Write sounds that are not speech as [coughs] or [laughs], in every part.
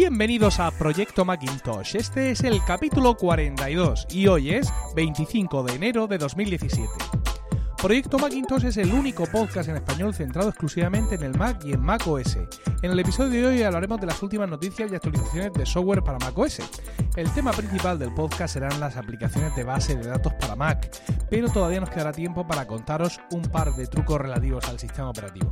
Bienvenidos a Proyecto Macintosh. Este es el capítulo 42 y hoy es 25 de enero de 2017. Proyecto Macintosh es el único podcast en español centrado exclusivamente en el Mac y en Mac OS. En el episodio de hoy hablaremos de las últimas noticias y actualizaciones de software para Mac OS. El tema principal del podcast serán las aplicaciones de base de datos para Mac, pero todavía nos quedará tiempo para contaros un par de trucos relativos al sistema operativo.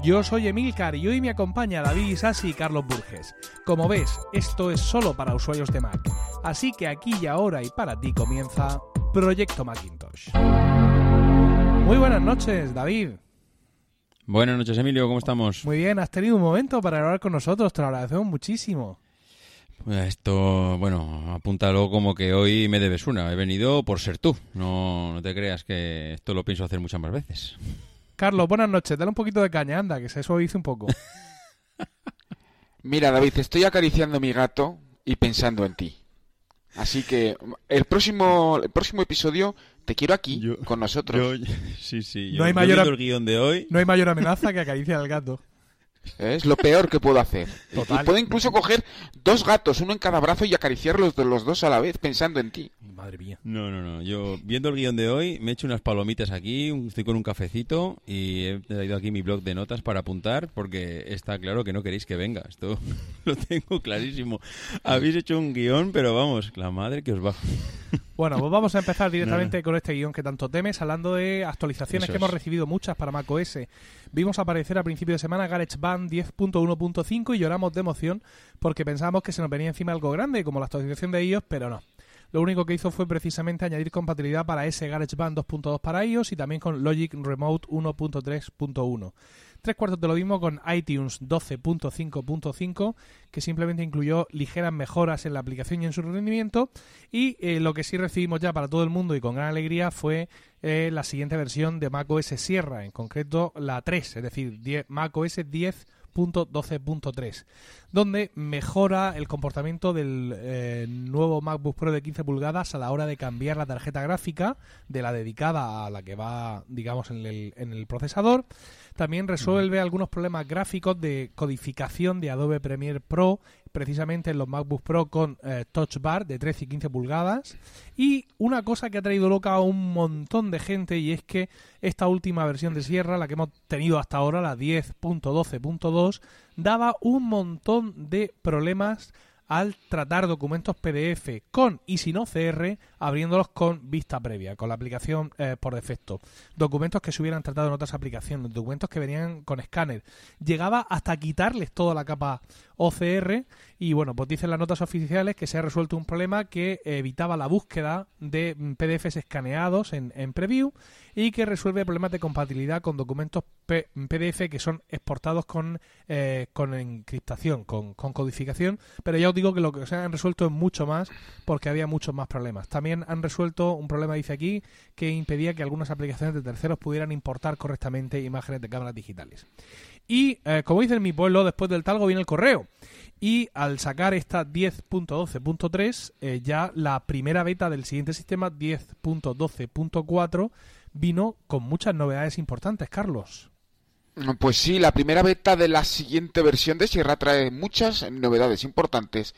Yo soy Emilcar y hoy me acompaña David Isasi y Carlos Burges. Como ves, esto es solo para usuarios de Mac, así que aquí y ahora y para ti comienza Proyecto Macintosh. Muy buenas noches, David. Buenas noches, Emilio, ¿cómo estamos? Muy bien, has tenido un momento para hablar con nosotros, te lo agradecemos muchísimo. Pues esto, bueno, apúntalo como que hoy me debes una. He venido por ser tú. No, no te creas que esto lo pienso hacer muchas más veces. Carlos, buenas noches. Dale un poquito de caña, anda, que se suavice un poco. [laughs] Mira, David, estoy acariciando a mi gato y pensando en ti. Así que el próximo, el próximo episodio te quiero aquí Yo- con nosotros. Yo- [laughs] sí, sí. No yo- hay yo mayor el guion de hoy. No hay mayor amenaza que acariciar al gato. Es lo peor que puedo hacer. Y- Total. Y puedo incluso coger dos gatos, uno en cada brazo, y acariciarlos de los dos a la vez, pensando en ti. Madre mía. No, no, no. Yo viendo el guion de hoy me he hecho unas palomitas aquí, estoy con un cafecito y he traído aquí mi blog de notas para apuntar porque está claro que no queréis que venga. Esto [laughs] lo tengo clarísimo. Habéis hecho un guion, pero vamos, la madre que os va. [laughs] Bueno, pues vamos a empezar directamente con este guion que tanto temes, hablando de actualizaciones Eso que hemos recibido muchas para macOS. Vimos aparecer a principio de semana GarageBand 10.1.5 y lloramos de emoción porque pensábamos que se nos venía encima algo grande, como la actualización de iOS, pero no. Lo único que hizo fue precisamente añadir compatibilidad para ese GarageBand 2.2 para iOS y también con Logic Remote 1.3.1. Tres cuartos de lo mismo con iTunes 12.5.5, que simplemente incluyó ligeras mejoras en la aplicación y en su rendimiento. Y eh, lo que sí recibimos ya para todo el mundo y con gran alegría fue eh, la siguiente versión de macOS Sierra, en concreto la 3, es decir, 10 macOS 10.12.3, donde mejora el comportamiento del eh, nuevo MacBook Pro de 15 pulgadas a la hora de cambiar la tarjeta gráfica de la dedicada a la que va, digamos, en el procesador. También resuelve algunos problemas gráficos de codificación de Adobe Premiere Pro, precisamente en los MacBook Pro con eh, Touch Bar de 13 y 15 pulgadas. Y una cosa que ha traído loca a un montón de gente y es que esta última versión de Sierra, la que hemos tenido hasta ahora, la 10.12.2, daba un montón de problemas al tratar documentos PDF con y sin OCR, abriéndolos con vista previa, con la aplicación eh, por defecto. Documentos que se hubieran tratado en otras aplicaciones, documentos que venían con escáner. Llegaba hasta quitarles toda la capa OCR y bueno, pues dicen las notas oficiales que se ha resuelto un problema que evitaba la búsqueda de PDFs escaneados en, en preview y que resuelve problemas de compatibilidad con documentos PDF que son exportados con, eh, con encriptación, con, con codificación, pero ya os digo que lo que se han resuelto es mucho más porque había muchos más problemas. También han resuelto un problema, dice aquí, que impedía que algunas aplicaciones de terceros pudieran importar correctamente imágenes de cámaras digitales. Y eh, como dice en mi pueblo, después del talgo viene el correo. Y al sacar esta 10.12.3, eh, ya la primera beta del siguiente sistema, 10.12.4, vino con muchas novedades importantes, Carlos. Pues sí, la primera beta de la siguiente versión de Sierra trae muchas novedades importantes.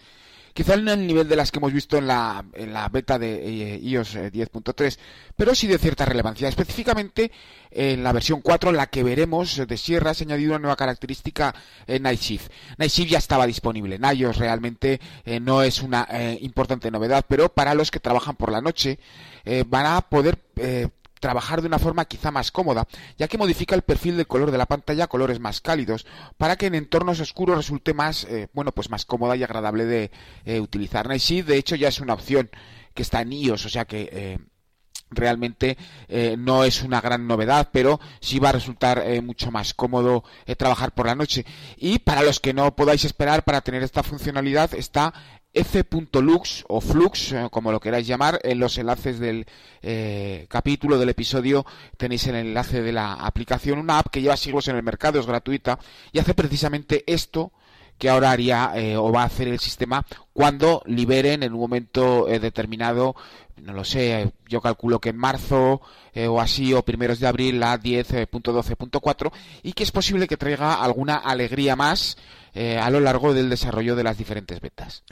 Quizá no al nivel de las que hemos visto en la, beta de eh, iOS eh, 10.3, pero sí de cierta relevancia. Específicamente en la versión 4, en la que veremos de Sierra, se ha añadido una nueva característica en Night Shift. Night Shift ya estaba disponible en iOS, realmente eh, no es una eh, importante novedad, pero para los que trabajan por la noche eh, van a poder eh, trabajar de una forma quizá más cómoda, ya que modifica el perfil de color de la pantalla a colores más cálidos, para que en entornos oscuros resulte más, eh, bueno, pues más cómoda y agradable de eh, utilizar. Night Shift, de hecho, ya es una opción que está en iOS, o sea que eh, realmente eh, no es una gran novedad, pero sí va a resultar mucho más cómodo trabajar por la noche. Y para los que no podáis esperar para tener esta funcionalidad, está f.lux o flux, eh, como lo queráis llamar, en los enlaces del eh, capítulo del episodio tenéis el enlace de la aplicación, una app que lleva siglos en el mercado, es gratuita y hace precisamente esto que ahora haría eh, o va a hacer el sistema cuando liberen en un momento determinado, no lo sé, yo calculo que en marzo o así o primeros de abril la 10.12.4 y que es posible que traiga alguna alegría más a lo largo del desarrollo de las diferentes betas.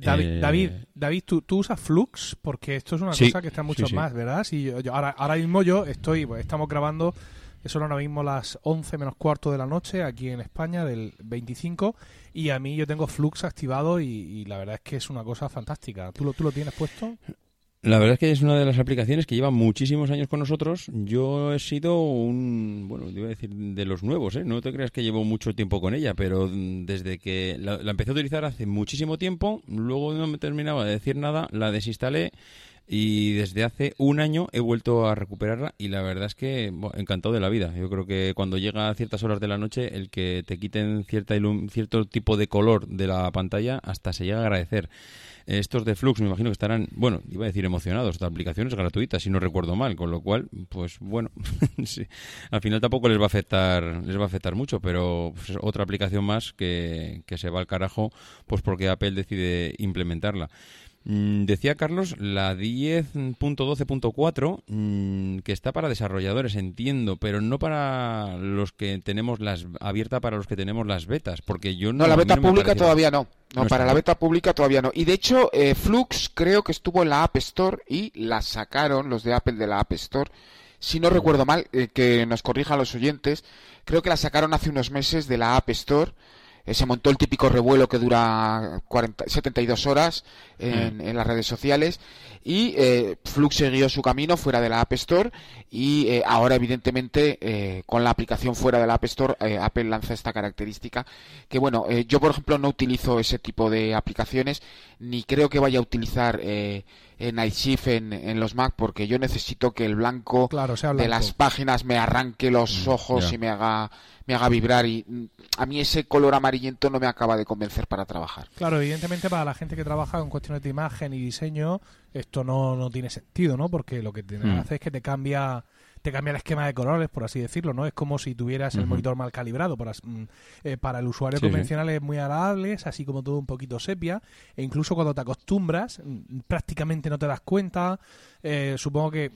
David, David, David ¿tú, ¿tú, usas Flux porque esto es una cosa que está mucho más, ¿verdad? Si ahora, ahora mismo yo estoy, pues, estamos grabando son ahora mismo las 11 menos cuarto de la noche aquí en España, del 25. Y a mí yo tengo Flux activado y, la verdad es que es una cosa fantástica. ¿Tú lo, ¿Tú lo tienes puesto? La verdad es que es una de las aplicaciones que lleva muchísimos años con nosotros. Yo he sido un, bueno, iba a decir de los nuevos, ¿eh? No te creas que llevo mucho tiempo con ella, pero desde que la, la empecé a utilizar hace muchísimo tiempo, luego no me terminaba de decir nada, la desinstalé y desde hace un año he vuelto a recuperarla y la verdad es que encantado de la vida. Yo creo que cuando llega a ciertas horas de la noche el que te quiten cierta cierto tipo de color de la pantalla hasta se llega a agradecer. Estos de Flux me imagino que estarán, bueno, iba a decir emocionados. Esta aplicación es gratuita, si no recuerdo mal, con lo cual, pues bueno, [laughs] al final tampoco les va a afectar, les va a afectar mucho, pero pues, es otra aplicación más que, que se va al carajo, pues porque Apple decide implementarla. Mm, decía Carlos, la 10.12.4, mm, que está para desarrolladores, entiendo, pero no para los que tenemos las abierta para los que tenemos las betas, porque yo no. la beta pública todavía no. No, para la beta pública todavía no. Y de hecho, eh, Flux creo que estuvo en la App Store y la sacaron los de Apple de la App Store. Si no recuerdo mal, eh, que nos corrijan los oyentes, creo que la sacaron hace unos meses de la App Store eh, se montó el típico revuelo que dura 40, 72 horas en, mm. en, las redes sociales y eh, Flux siguió su camino fuera de la App Store y eh, ahora evidentemente con la aplicación fuera de la App Store Apple lanza esta característica que bueno yo por ejemplo no utilizo ese tipo de aplicaciones ni creo que vaya a utilizar Night Shift en, en, los Mac porque yo necesito que el blanco, de las páginas me arranque los mm, ojos y me haga me haga vibrar y mm, a mí ese color amarillento no me acaba de convencer para trabajar. Claro, evidentemente para la gente que trabaja con cuestiones de imagen y diseño esto no, no tiene sentido, ¿no? Porque lo que te mm. hace es que te cambia te cambia el esquema de colores, por así decirlo, ¿no? Es como si tuvieras el monitor mal calibrado. Para, mm, eh, para el usuario convencional es muy agradable, es así como todo un poquito sepia, e incluso cuando te acostumbras, mm, prácticamente no te das cuenta. Eh, supongo que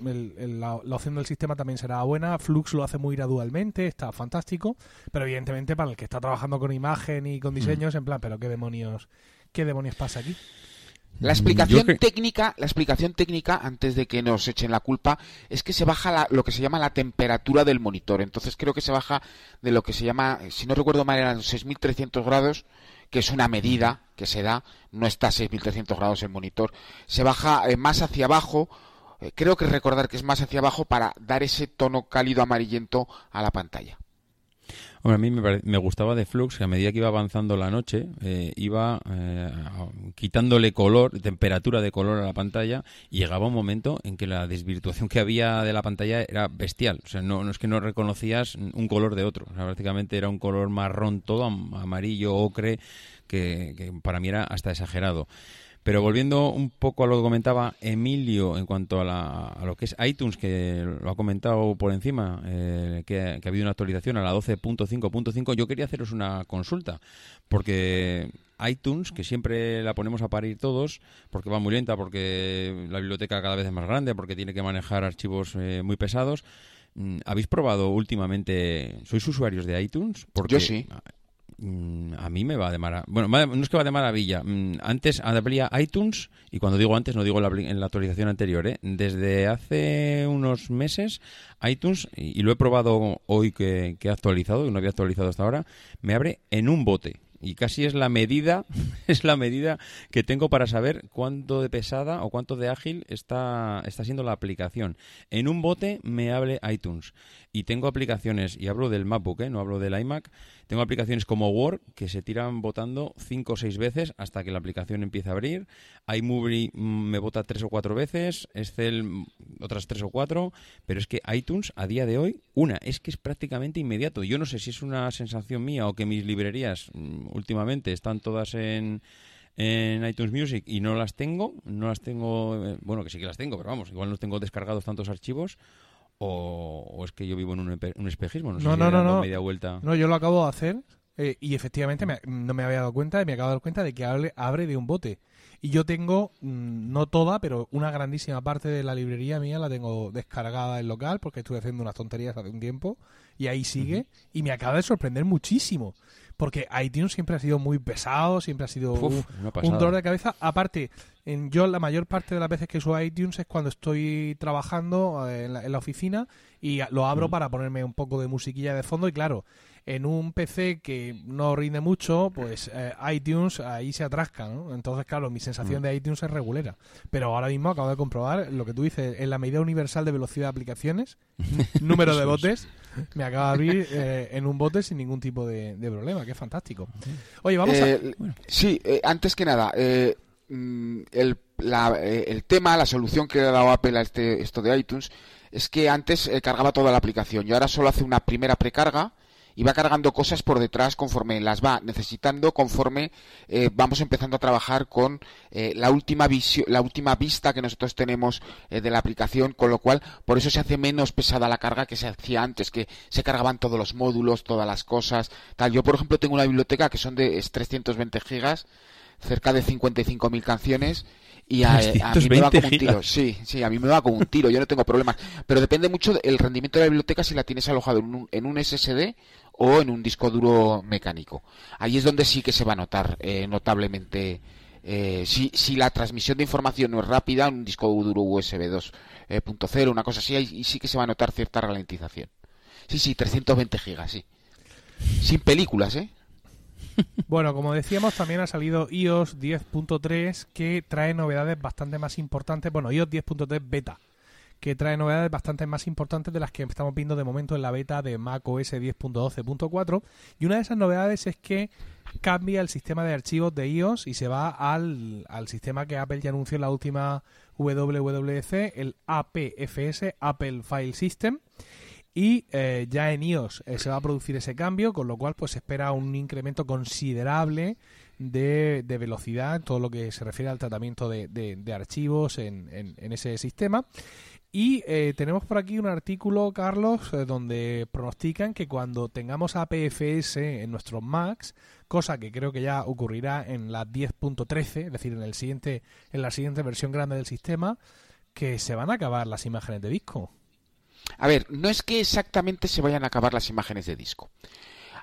la, opción del sistema también será buena. Flux lo hace muy gradualmente, está fantástico, pero evidentemente para el que está trabajando con imagen y con mm. diseños, en plan, pero qué demonios, qué demonios pasa aquí. La explicación técnica, la explicación técnica, antes de que nos echen la culpa, es que se baja lo que se llama la temperatura del monitor. Entonces creo que se baja de lo que se llama, si no recuerdo mal, eran 6.300 grados, que es una medida que se da, no está a 6.300 grados el monitor, se baja eh, más hacia abajo, eh, creo que recordar que es más hacia abajo para dar ese tono cálido amarillento a la pantalla a mí me, gustaba de Flux que a medida que iba avanzando la noche eh, iba eh, quitándole color, temperatura de color a la pantalla y llegaba un momento en que la desvirtuación que había de la pantalla era bestial. O sea, no, es que no reconocías un color de otro. O sea, prácticamente era un color marrón todo, amarillo, ocre, que para mí era hasta exagerado. Pero volviendo un poco a lo que comentaba Emilio en cuanto a, lo que es iTunes, que lo ha comentado por encima, eh, que, ha habido una actualización a la 12.5.5, yo quería haceros una consulta, porque iTunes, que siempre la ponemos a parir todos, porque va muy lenta, porque la biblioteca cada vez es más grande, porque tiene que manejar archivos eh, muy pesados. Mm, ¿Habéis probado últimamente, sois usuarios de iTunes? Porque, yo sí. Mm, a mí me va de maravilla. Bueno, no es que va de maravilla. Mm, antes abría iTunes, y cuando digo antes no digo en la actualización anterior, ¿eh? desde hace unos meses iTunes, y, lo he probado hoy que, que he actualizado, que no había actualizado hasta ahora, me abre en un bote y casi es la medida [laughs] es la medida que tengo para saber cuánto de pesada o cuánto de ágil está está siendo la aplicación en un bote me abre iTunes y tengo aplicaciones y hablo del MacBook ¿eh? no hablo del iMac tengo aplicaciones como Word que se tiran votando cinco o seis veces hasta que la aplicación empieza a abrir. iMovie mm, me vota tres o cuatro veces, Excel mm, otras tres o cuatro, pero es que iTunes a día de hoy, una, es que es prácticamente inmediato. Yo no sé si es una sensación mía o que mis librerías mm, últimamente están todas en en iTunes Music y no las tengo, no las tengo, eh, bueno, que sí que las tengo, pero vamos, igual no tengo descargados tantos archivos, o, es que yo vivo en un, espejismo, no, sé no, no, media vuelta. No, yo lo acabo de hacer eh, y efectivamente me- no me había dado cuenta y me acabo de dar cuenta de que abre, abre de un bote. Y yo tengo, mm, no toda, pero una grandísima parte de la librería mía la tengo descargada en local porque estuve haciendo unas tonterías hace un tiempo y ahí sigue y me acaba de sorprender muchísimo. Porque iTunes siempre ha sido muy pesado, siempre ha sido Uf, un, dolor de cabeza. Aparte, en, yo la mayor parte de las veces que uso iTunes es cuando estoy trabajando eh, en la, en la oficina y lo abro Mm. para ponerme un poco de musiquilla de fondo y claro, en un PC que no rinde mucho, pues eh, iTunes ahí se atrasca, ¿no? Entonces, claro, mi sensación Mm. de iTunes es regulera. Pero ahora mismo acabo de comprobar lo que tú dices, en la medida universal de velocidad de aplicaciones, [laughs] número de botes, me acaba de abrir eh, en un bote sin ningún tipo de, de problema, que es fantástico. Oye, vamos a... Eh, Sí, eh, antes que nada, eh, mm, el, la- el tema, la solución que le ha dado Apple a este, esto de iTunes es que antes cargaba toda la aplicación y ahora solo hace una primera precarga y va cargando cosas por detrás conforme las va necesitando, conforme eh, vamos empezando a trabajar con eh, la última visio- la última vista que nosotros tenemos eh, de la aplicación, con lo cual por eso se hace menos pesada la carga que se hacía antes, que se cargaban todos los módulos, todas las cosas, tal. Yo por ejemplo tengo una biblioteca que son de es 320 gigas, cerca de 55.000 canciones. Y a, eh, a mí me va 320 como un tiro, sí, sí, a mí me va como un tiro, yo no tengo problemas. Pero depende mucho del rendimiento de la biblioteca si la tienes alojado en un, en un SSD o en un disco duro mecánico. Ahí es donde sí que se va a notar eh, notablemente. eh, si, si la transmisión de información no es rápida, en un disco duro USB 2.0, una cosa así, ahí sí que se va a notar cierta ralentización. Sí, sí, 320 gigas, sí. Sin películas, ¿eh? [laughs] Bueno, como decíamos, también ha salido iOS 10.3 que trae novedades bastante más importantes. Bueno, iOS 10.3 beta, que trae novedades bastante más importantes de las que estamos viendo de momento en la beta de macOS 10.12.4. Y una de esas novedades es que cambia el sistema de archivos de iOS y se va al, al sistema que Apple ya anunció en la última WWDC, el APFS, Apple File System. Y eh, ya en iOS eh, se va a producir ese cambio, con lo cual pues se espera un incremento considerable de, de velocidad todo lo que se refiere al tratamiento de, de- archivos en- en ese sistema. Y eh, tenemos por aquí un artículo, Carlos, eh, donde pronostican que cuando tengamos APFS en nuestros Macs, cosa que creo que ya ocurrirá en la 10.13, es decir, en el siguiente, en la siguiente versión grande del sistema, que se van a acabar las imágenes de disco. A ver, no es que exactamente se vayan a acabar las imágenes de disco.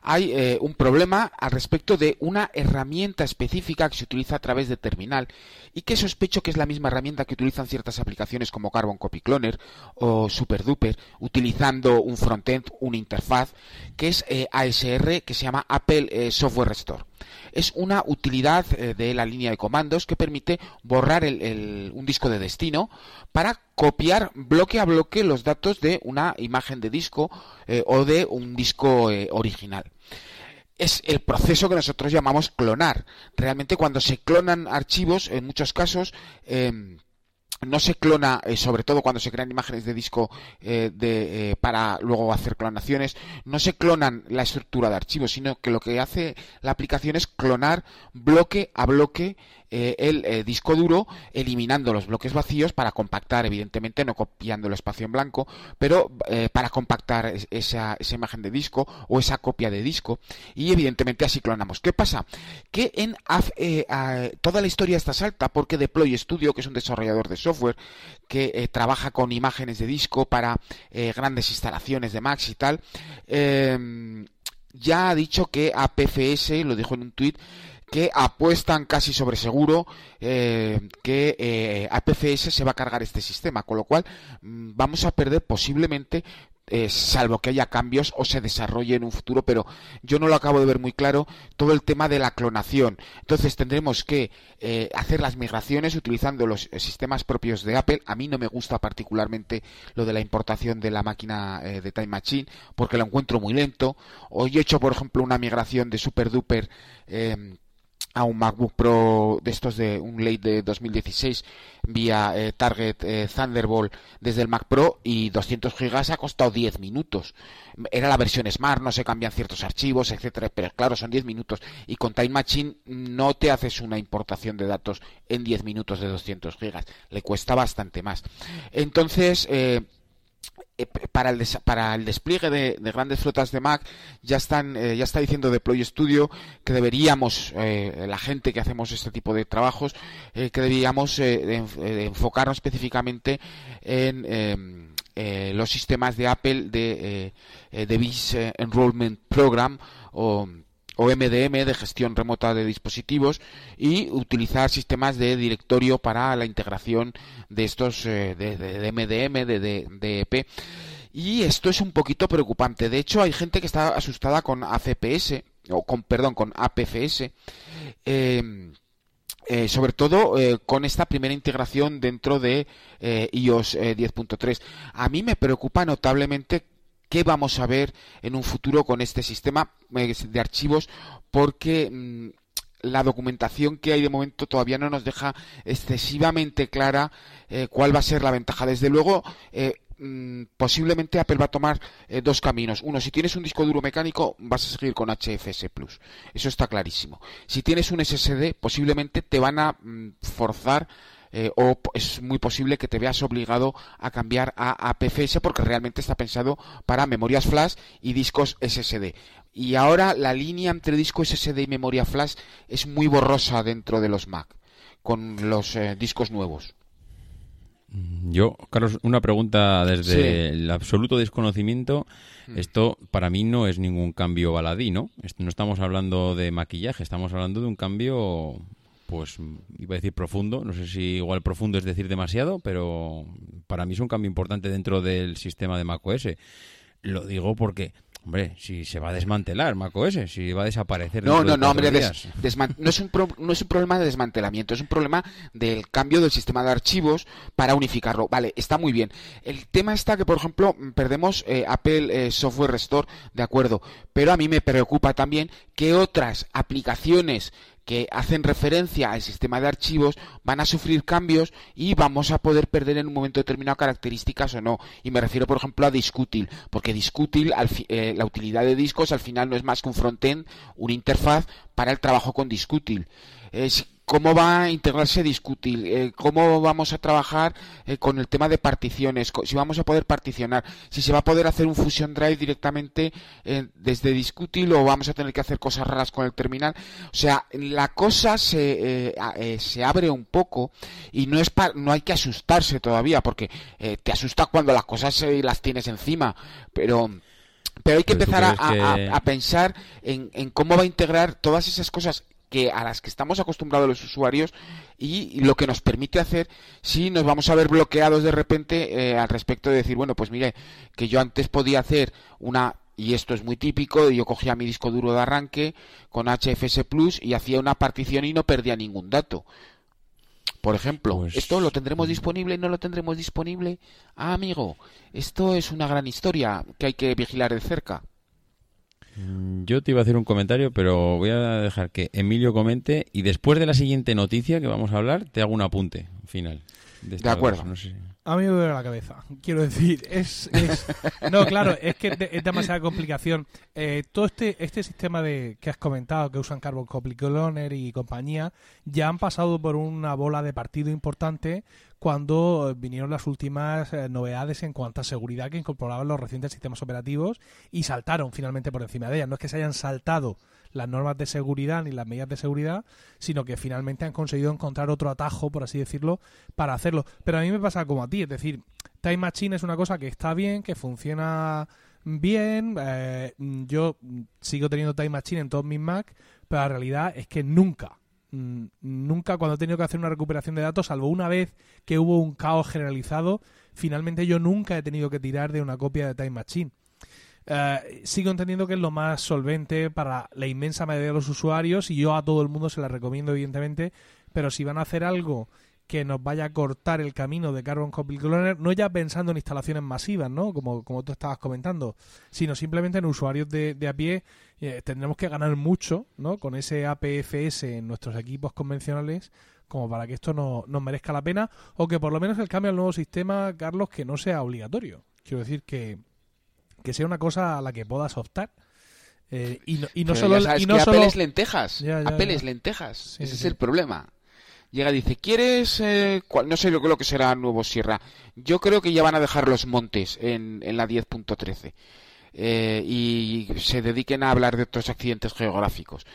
Hay eh, un problema al respecto de una herramienta específica que se utiliza a través de terminal y que sospecho que es la misma herramienta que utilizan ciertas aplicaciones como Carbon Copy Cloner o SuperDuper, utilizando un frontend, una interfaz, que es eh, ASR, que se llama Apple eh, Software Restore. Es una utilidad eh, de la línea de comandos que permite borrar el- un disco de destino para copiar bloque a bloque los datos de una imagen de disco eh, o de un disco eh, original es el proceso que nosotros llamamos clonar. Realmente cuando se clonan archivos, en muchos casos, eh, no se clona, eh, sobre todo cuando se crean imágenes de disco eh, eh, para luego hacer clonaciones, no se clonan la estructura de archivos, sino que lo que hace la aplicación es clonar bloque a bloque eh, el eh, disco duro, eliminando los bloques vacíos para compactar, evidentemente, no copiando el espacio en blanco, pero eh, para compactar es- esa, esa imagen de disco o esa copia de disco, y evidentemente así clonamos. ¿Qué pasa? Que en toda la historia está salta porque Deploy Studio, que es un desarrollador de software que trabaja con imágenes de disco para grandes instalaciones de Macs y tal, eh, ya ha dicho que APFS, lo dijo en un tuit, que apuestan casi sobre seguro eh, que eh, APFS se va a cargar este sistema, con lo cual mm, vamos a perder posiblemente eh, salvo que haya cambios o se desarrolle en un futuro, pero yo no lo acabo de ver muy claro todo el tema de la clonación. Entonces tendremos que eh, hacer las migraciones utilizando los sistemas propios de Apple. A mí no me gusta particularmente lo de la importación de la máquina de Time Machine porque lo encuentro muy lento. Hoy he hecho, por ejemplo, una migración de Super Duper. A un MacBook Pro de estos de un late de 2016 vía eh, Target eh, Thunderbolt desde el Mac Pro y 200 gigas ha costado 10 minutos. Era la versión Smart, no se cambian ciertos archivos, etcétera, pero claro, son 10 minutos y con Time Machine no te haces una importación de datos en 10 minutos de 200 gigas, le cuesta bastante más. Entonces, eh, para el, para el despliegue de, grandes flotas de Mac ya están eh, ya está diciendo Deploy Studio que deberíamos eh, la gente que hacemos este tipo de trabajos que deberíamos enfocarnos específicamente en em, los sistemas de Apple de Device Enrollment Program o o MDM de gestión remota de dispositivos y utilizar sistemas de directorio para la integración de estos eh, de, MDM, de, de, EP. Y esto es un poquito preocupante. De hecho, hay gente que está asustada con ACPS, o con, perdón, con APFS. Em, eh, sobre todo eh, con esta primera integración dentro de iOS 10.3. A mí me preocupa notablemente qué vamos a ver en un futuro con este sistema eh, de archivos porque mm, la documentación que hay de momento todavía no nos deja excesivamente clara eh, cuál va a ser la ventaja. Desde luego, eh, mm, posiblemente Apple va a tomar dos caminos. Uno, si tienes un disco duro mecánico, vas a seguir con HFS Plus. Eso está clarísimo. Si tienes un SSD, posiblemente te van a mm, forzar eh, o es muy posible que te veas obligado a cambiar a APFS porque realmente está pensado para memorias flash y discos SSD. Y ahora la línea entre disco SSD y memoria flash es muy borrosa dentro de los Mac con los eh, discos nuevos. Yo, Carlos, una pregunta desde el absoluto desconocimiento. Mm. Esto para mí no es ningún cambio baladí, ¿no? No estamos hablando de maquillaje, estamos hablando de un cambio pues iba a decir profundo, no sé si igual profundo es decir demasiado, pero para mí es un cambio importante dentro del sistema de macOS. Lo digo porque, hombre, si se va a desmantelar macOS, si va a desaparecer. No, no, no, hombre, no, es un no es un problema de desmantelamiento, es un problema del cambio del sistema de archivos para unificarlo. Vale, está muy bien. El tema está que, por ejemplo, perdemos eh, Apple eh, Software Restore, de acuerdo, pero a mí me preocupa también que otras aplicaciones que hacen referencia al sistema de archivos van a sufrir cambios y vamos a poder perder en un momento determinado características o no. Y me refiero, por ejemplo, a Discutil, porque Discutil, eh, la utilidad de discos al final no es más que un frontend, una interfaz para el trabajo con Discutil cómo va a integrarse Discutil, eh, cómo vamos a trabajar eh, con el tema de particiones, si vamos a poder particionar, si se va a poder hacer un Fusion Drive directamente eh, desde Discutil o vamos a tener que hacer cosas raras con el terminal. O sea, la cosa se, se abre un poco y no es no hay que asustarse todavía porque te asusta cuando las cosas las tienes encima, pero pero hay que empezar a, pensar en, en, cómo va a integrar todas esas cosas que a las que estamos acostumbrados los usuarios y lo que nos permite hacer si nos vamos a ver bloqueados de repente eh, al respecto de decir, bueno, pues mire, que yo antes podía hacer una y esto es muy típico, yo cogía mi disco duro de arranque con HFS Plus y hacía una partición y no perdía ningún dato. Por ejemplo, pues ¿esto lo tendremos disponible no lo tendremos disponible? Ah, amigo, esto es una gran historia que hay que vigilar de cerca. Mm, yo te iba a hacer un comentario, pero voy a dejar que Emilio comente y después de la siguiente noticia que vamos a hablar, te hago un apunte final. De, acuerdo. A mí me duele la cabeza. Quiero decir, es, [laughs] no, claro, es que es demasiada complicación. Eh, todo este este sistema de que has comentado que usan Carbon Copy Cloner y compañía ya han pasado por una bola de partido importante cuando vinieron las últimas eh, novedades en cuanto a seguridad que incorporaban los recientes sistemas operativos y saltaron finalmente por encima de ellas. No es que se hayan saltado las normas de seguridad ni las medidas de seguridad, sino que finalmente han conseguido encontrar otro atajo, por así decirlo, para hacerlo. Pero a mí me pasa como a ti, es decir, Time Machine es una cosa que está bien, que funciona bien, eh, yo sigo teniendo Time Machine en todos mis Mac, pero la realidad es que nunca Mm, nunca cuando he tenido que hacer una recuperación de datos, salvo una vez que hubo un caos generalizado, finalmente yo nunca he tenido que tirar de una copia de Time Machine. Eh, sigo entendiendo que es lo más solvente para la inmensa mayoría de los usuarios y yo a todo el mundo se la recomiendo evidentemente, pero si van a hacer algo que nos vaya a cortar el camino de Carbon Copy Cloner, no ya pensando en instalaciones masivas, ¿no? Como, como tú estabas comentando, sino simplemente en usuarios de, de a pie. Eh, tendremos que ganar mucho, ¿no? Con ese APFS en nuestros equipos convencionales como para que esto no, nos merezca la pena o que por lo menos el cambio al nuevo sistema, Carlos, que no sea obligatorio. Quiero decir que, que sea una cosa a la que puedas optar. Eh, y no, y no solo, y no solo... lentejas. Apple lentejas. Ese es el problema llega y dice, ¿quieres...? Eh, no sé lo, lo, que será nuevo Sierra. Yo creo que ya van a dejar los montes en, en la 10.13. Eh, y se dediquen a hablar de otros accidentes geográficos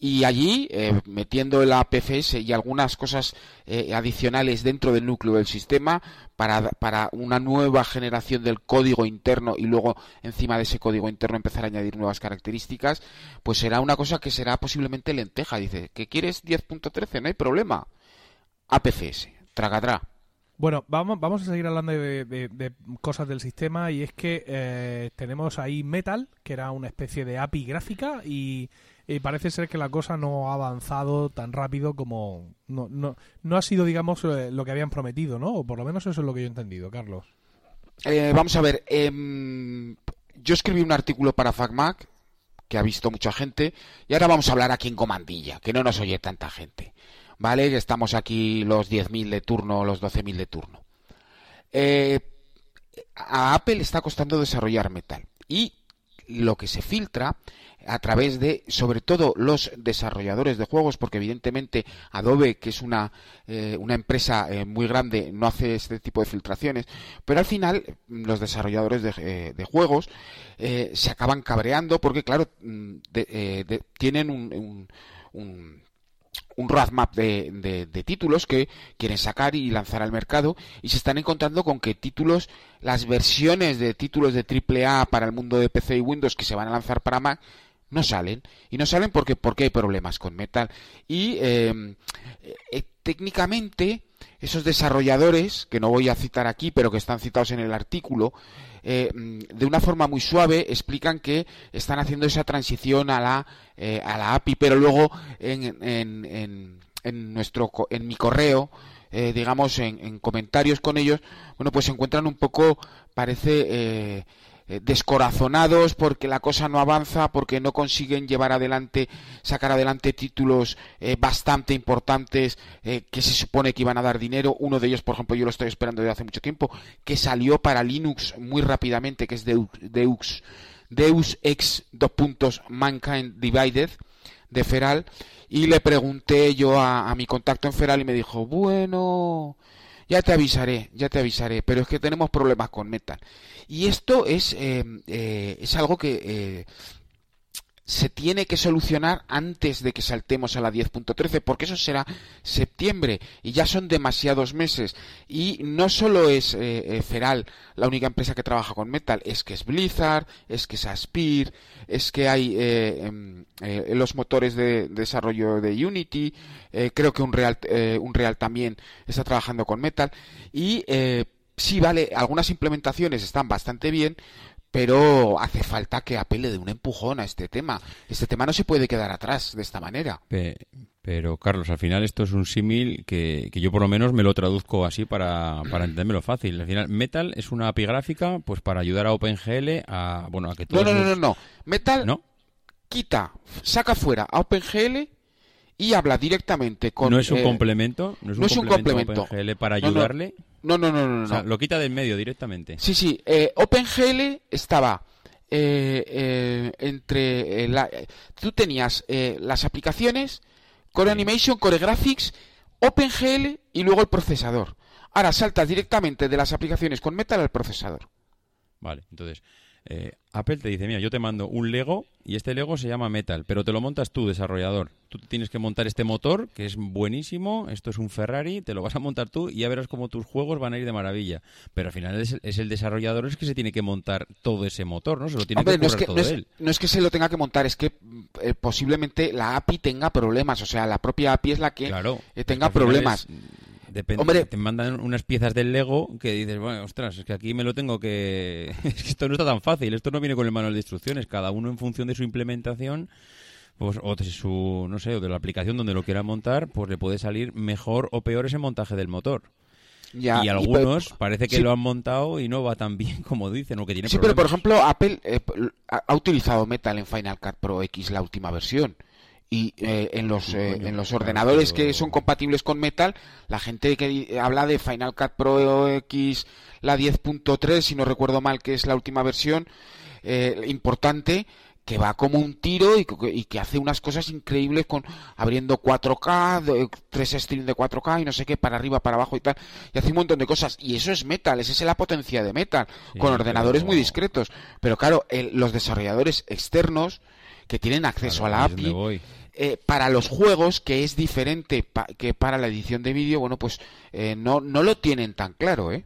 y allí eh, metiendo el APFS y algunas cosas eh, adicionales dentro del núcleo del sistema para, para, una nueva generación del código interno y luego encima de ese código interno empezar a añadir nuevas características, pues será una cosa que será posiblemente lenteja. Dice, ¿que quieres 10.13? No hay problema. APFS, tragadra. Bueno, vamos, vamos a seguir hablando de, cosas del sistema y es que eh, tenemos ahí Metal, que era una especie de API gráfica y y parece ser que la cosa no ha avanzado tan rápido como no, no, no ha sido digamos eh, lo que habían prometido no o por lo menos eso es lo que yo he entendido Carlos. Eh, vamos a ver em, yo escribí un artículo para FacMac que ha visto mucha gente y ahora vamos a hablar aquí en comandilla que no nos oye tanta gente vale estamos aquí los 10.000 de turno los 12.000 de turno. Eh, a Apple está costando desarrollar metal y lo que se filtra a través de, sobre todo, los desarrolladores de juegos, porque evidentemente Adobe, que es una, eh, una empresa eh, muy grande, no hace este tipo de filtraciones, pero al final los desarrolladores de, eh, juegos se acaban cabreando porque, claro, mm, tienen un, un un roadmap de, de, títulos que quieren sacar y lanzar al mercado y se están encontrando con que títulos, las versiones de títulos de AAA para el mundo de PC y Windows que se van a lanzar para Mac no salen. Y no salen porque, porque hay problemas con Metal. Y em, eh, técnicamente esos desarrolladores, que no voy a citar aquí, pero que están citados en el artículo, eh, de una forma muy suave explican que están haciendo esa transición a la, eh, a la API, pero luego en, en, en, nuestro, en mi correo, digamos, en, en, comentarios con ellos, bueno, pues se encuentran un poco, parece, eh, descorazonados porque la cosa no avanza, porque no consiguen llevar adelante, sacar adelante títulos eh, bastante importantes eh, que se supone que iban a dar dinero. Uno de ellos, por ejemplo, yo lo estoy esperando desde hace mucho tiempo, que salió para Linux muy rápidamente, que es Deus, Deus, Deus Ex dos Mankind Divided de Feral y le pregunté yo a mi contacto en Feral y me dijo, bueno, ya te avisaré, ya te avisaré, pero es que tenemos problemas con Metal. Y esto es, eh, eh, es algo que eh, se tiene que solucionar antes de que saltemos a la 10.13, porque eso será septiembre y ya son demasiados meses. Y no solo es Feral la única empresa que trabaja con Metal, es que es Blizzard, es que es Aspir, es que hay em, los motores de, desarrollo de Unity, creo que Unreal, Unreal también está trabajando con Metal y sí, vale, algunas implementaciones están bastante bien, pero hace falta que Apple le dé un empujón a este tema. Este tema no se puede quedar atrás de esta manera. Pero, Carlos, al final esto es un símil que, yo por lo menos me lo traduzco así para, para entendérmelo fácil. Al final, Metal es una API gráfica pues para ayudar a OpenGL a, bueno, a que todos No, no, no, no, Metal ¿No? quita, saca fuera a OpenGL y habla directamente con... ¿No es un eh, complemento? ¿No es un, complemento, OpenGL para ayudarle? No, no, no, no. no, lo quita del medio directamente. Sí, sí. Eh, OpenGL estaba eh, entre... La, tú tenías las aplicaciones, Core Animation, Core Graphics, OpenGL y luego el procesador. Ahora saltas directamente de las aplicaciones con Metal al procesador. Vale, entonces eh, Apple te dice, mira, yo te mando un Lego y este Lego se llama Metal, pero te lo montas tú, desarrollador. Tú tienes que montar este motor, que es buenísimo, esto es un Ferrari, te lo vas a montar tú y ya verás cómo tus juegos van a ir de maravilla. Pero al final es, el desarrollador es que se tiene que montar todo ese motor, ¿no? Se lo tiene que, no es que todo no es, él. No es que se lo tenga que montar, es que eh, posiblemente la API tenga problemas, o sea, la propia API es la que eh, tenga problemas. Depende, te mandan unas piezas del Lego que dices, bueno, ostras, es que aquí me lo tengo que... [laughs] es que esto no está tan fácil, esto no viene con el manual de instrucciones, cada uno en función de su implementación pues, o de su, no sé, o de la aplicación donde lo quiera montar, pues le puede salir mejor o peor ese montaje del motor. y algunos parece que lo han montado y no va tan bien [laughs] como dicen o que tiene Sí, pero por ejemplo, Apple eh, ha utilizado Metal en Final Cut Pro X la última versión y eh, en los eh, en los ordenadores que son compatibles con Metal la gente que habla de Final Cut Pro X la 10.3 si no recuerdo mal que es la última versión eh, importante que va como un tiro y, que- y que hace unas cosas increíbles con abriendo 4K, de- tres streams de 4K y no sé qué, para arriba, para abajo y tal, y hace un montón de cosas. Y eso es Metal, esa es la potencia de Metal, Sí, con ordenadores pero- muy discretos. Pero claro, el- los desarrolladores externos que tienen acceso Claro, a la API, eh, para los juegos, que es diferente pa- que para la edición de vídeo, bueno, pues eh, no, no lo tienen tan claro, ¿eh?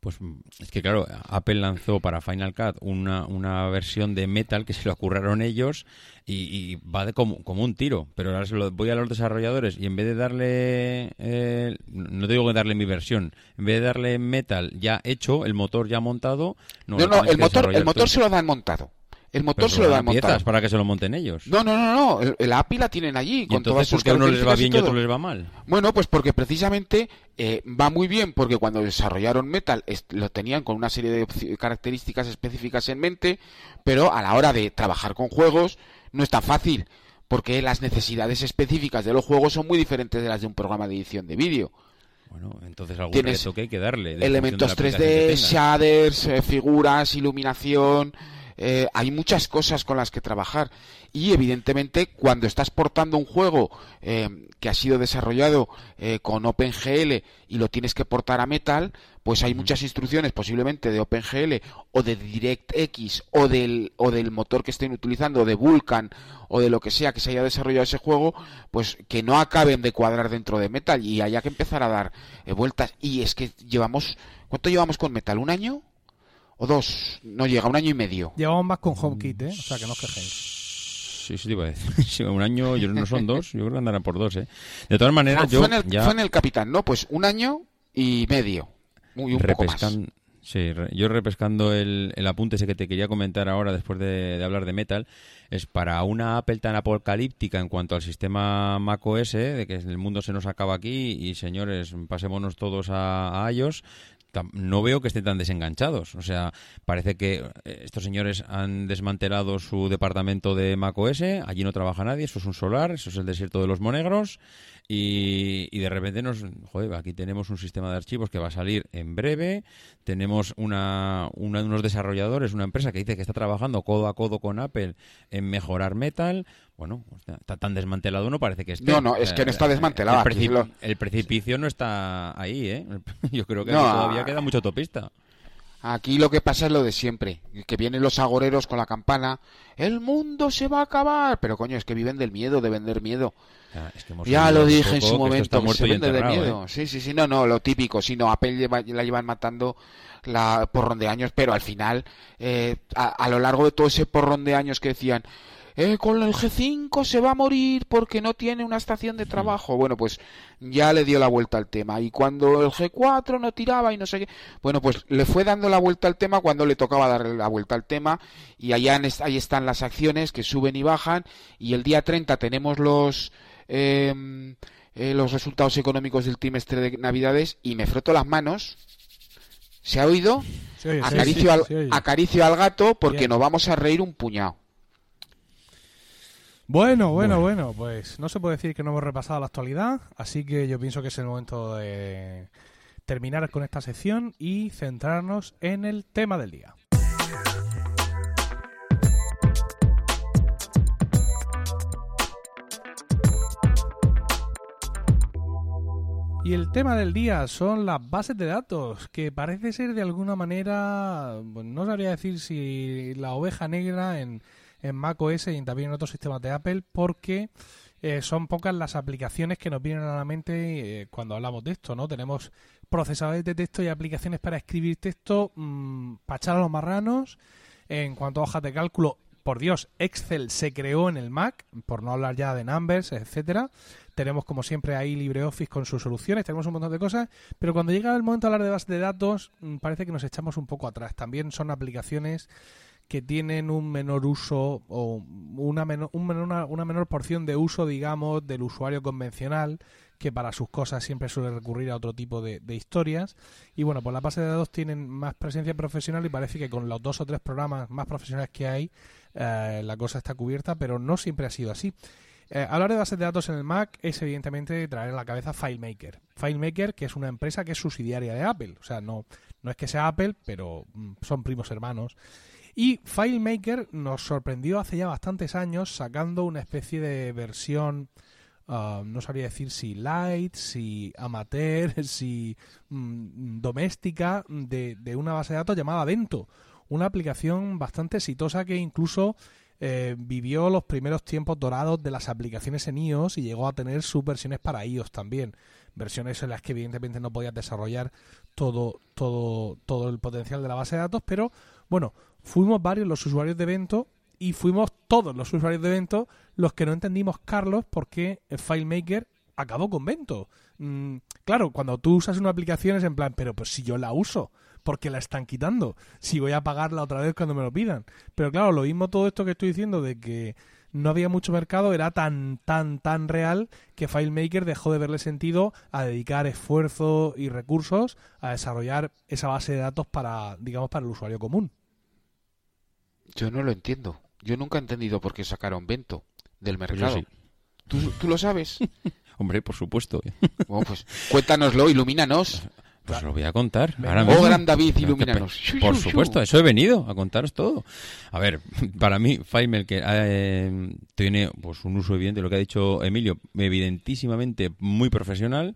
Pues mm, es que claro, Apple lanzó para Final Cut una, una versión de Metal que se lo curraron ellos y, y va de como, como un tiro. Pero ahora se lo voy a los desarrolladores y en vez de darle, eh, no te digo que darle mi versión, en vez de darle Metal ya hecho, el motor ya montado, no, No, no, el motor, el motor se lo dan montado. El motor Pero se lo dan piezas montado. para que se lo monten ellos. No, no, no, no. El, el API la tienen allí y con todas entonces, sus ¿por qué a uno les va y bien y a todo. otro les va mal? Bueno, pues porque precisamente eh, va muy bien porque cuando desarrollaron Metal lo tenían con una serie de características específicas en mente, pero a la hora de trabajar con juegos no es tan fácil porque las necesidades específicas de los juegos son muy diferentes de las de un programa de edición de vídeo. Bueno, entonces algún Tienes reto que hay que darle. Elementos función de la aplicación 3D, que tengas. shaders, eh, figuras, iluminación. Eh, hay muchas cosas con las que trabajar. Y evidentemente, cuando estás portando un juego eh, que ha sido desarrollado eh, con OpenGL y lo tienes que portar a Metal, pues hay muchas instrucciones, posiblemente de OpenGL o de DirectX o del, o del motor que estén utilizando, de Vulkan o de lo que sea que se haya desarrollado ese juego, pues que no acaben de cuadrar dentro de Metal y haya que empezar a dar eh, vueltas. Y es que llevamos, ¿cuánto llevamos con Metal? ¿Un año? ¿O dos? No llega, un año y medio. Llevamos más con HomeKit, ¿eh? O sea, que no os quejéis. Sí, sí, te iba a decir. [laughs] Sí, un año, yo no son dos, yo creo que andarán por dos, ¿eh? De todas maneras, fue, yo en el, ya fue en el Capitán, ¿no? Pues un año y medio. Muy un poco más. sí, yo repescando el, el apunte ese que te quería comentar ahora después de, de hablar de Metal, es para una Apple tan apocalíptica en cuanto al sistema macOS, de que el mundo se nos acaba aquí y señores, pasémonos todos a, a iOS, no veo que estén tan desenganchados. O sea, parece que eh, estos señores han desmantelado su departamento de macOS, allí no trabaja nadie, eso es un solar, eso es el desierto de los monegros. Y, y de repente nos, joder, aquí tenemos un sistema de archivos que va a salir en breve, tenemos una, una- unos desarrolladores, una empresa que dice que está trabajando codo a codo con Apple en mejorar Metal. Bueno, está tan desmantelado no parece que esté. No, no, es que no está desmantelado, El, precipicio no está ahí, ¿eh? [laughs] Yo creo que No, todavía queda mucha autopista. Aquí lo que pasa es lo de siempre, que vienen los agoreros con la campana, el mundo se va a acabar, pero coño, es que viven del miedo, de vender miedo. Ya, es que hemos Ya oído lo dije en su momento, se vende de enterrado, miedo. ¿eh? Sí, sí, sí, no, no, lo típico, si no, Apple lleva- la llevan matando la porrón de años, pero al final, eh, a, a lo largo de todo ese porrón de años que decían, eh, con el G5 se va a morir porque no tiene una estación de trabajo. Bueno, pues ya le dio la vuelta al tema. Y cuando el G4 no tiraba y no sé qué, bueno, pues le fue dando la vuelta al tema cuando le tocaba darle la vuelta al tema. Y allá ahí están las acciones que suben y bajan. Y el día 30 tenemos los... em, eh, los resultados económicos del trimestre de Navidades y me froto las manos. ¿Se ha oído? Se oye, sí, acaricio, al, se oye. acaricio al gato porque Bien. nos vamos a reír un puñado. Bueno, bueno, bueno, pues no se puede decir que no hemos repasado la actualidad, así que yo pienso que es el momento de terminar con esta sección y centrarnos en el tema del día. Y el tema del día son las bases de datos, que parece ser de alguna manera, pues, no sabría decir si la oveja negra en, en macOS y también en otros sistemas de Apple, porque eh, son pocas las aplicaciones que nos vienen a la mente eh, cuando hablamos de esto, ¿no? Tenemos procesadores de texto y aplicaciones para escribir texto mmm, para a los marranos. En cuanto a hojas de cálculo, por Dios, Excel se creó en el Mac, por no hablar ya de Numbers, etcétera. Tenemos como siempre ahí LibreOffice con sus soluciones, tenemos un montón de cosas, pero cuando llega el momento de hablar de bases de datos, mm, parece que nos echamos un poco atrás. También son aplicaciones que tienen un menor uso o una menor, un menor- una, menor porción de uso, digamos, del usuario convencional, que para sus cosas siempre suele recurrir a otro tipo de, de historias. Y bueno, pues las bases de datos tienen más presencia profesional y parece que con los dos o tres programas más profesionales que hay, eh, la cosa está cubierta, pero no siempre ha sido así. Eh, hablar de bases de datos en el Mac es evidentemente traer a la cabeza FileMaker. FileMaker, que es una empresa que es subsidiaria de Apple. O sea, no, no es que sea Apple, pero mm, son primos hermanos. Y FileMaker nos sorprendió hace ya bastantes años sacando una especie de versión, uh, no sabría decir si light, si amateur, [laughs] si mm, doméstica, de, de, una base de datos llamada Vento. Una aplicación bastante exitosa que incluso eh, vivió los primeros tiempos dorados de las aplicaciones en iOS y llegó a tener sus versiones para iOS también. Versiones en las que evidentemente no podías desarrollar todo, todo, todo el potencial de la base de datos, pero bueno, fuimos varios los usuarios de evento y fuimos todos los usuarios de evento los que no entendimos, Carlos, por qué FileMaker acabó con Vento. Mm, claro, cuando tú usas una aplicación es en plan, pero pues si yo la uso, porque la están quitando? Si voy a pagarla otra vez cuando me lo pidan. Pero claro, lo mismo todo esto que estoy diciendo de que no había mucho mercado era tan, tan, tan real que FileMaker dejó de verle sentido a dedicar esfuerzo y recursos a desarrollar esa base de datos para, digamos, para el usuario común. Yo no lo entiendo. Yo nunca he entendido por qué sacaron Vento del mercado. ¿Tú, ¿Tú, lo sabes? [laughs] Hombre, por supuesto. [laughs] Bueno, pues cuéntanos, ilumínanos. Pues lo voy a contar. Ahora oh, gran David, ilumínanos. Por supuesto, eso he venido, a contaros todo. A ver, [laughs] para mí, FileMaker eh, tiene pues, un uso evidente, lo que ha dicho Emilio, evidentísimamente muy profesional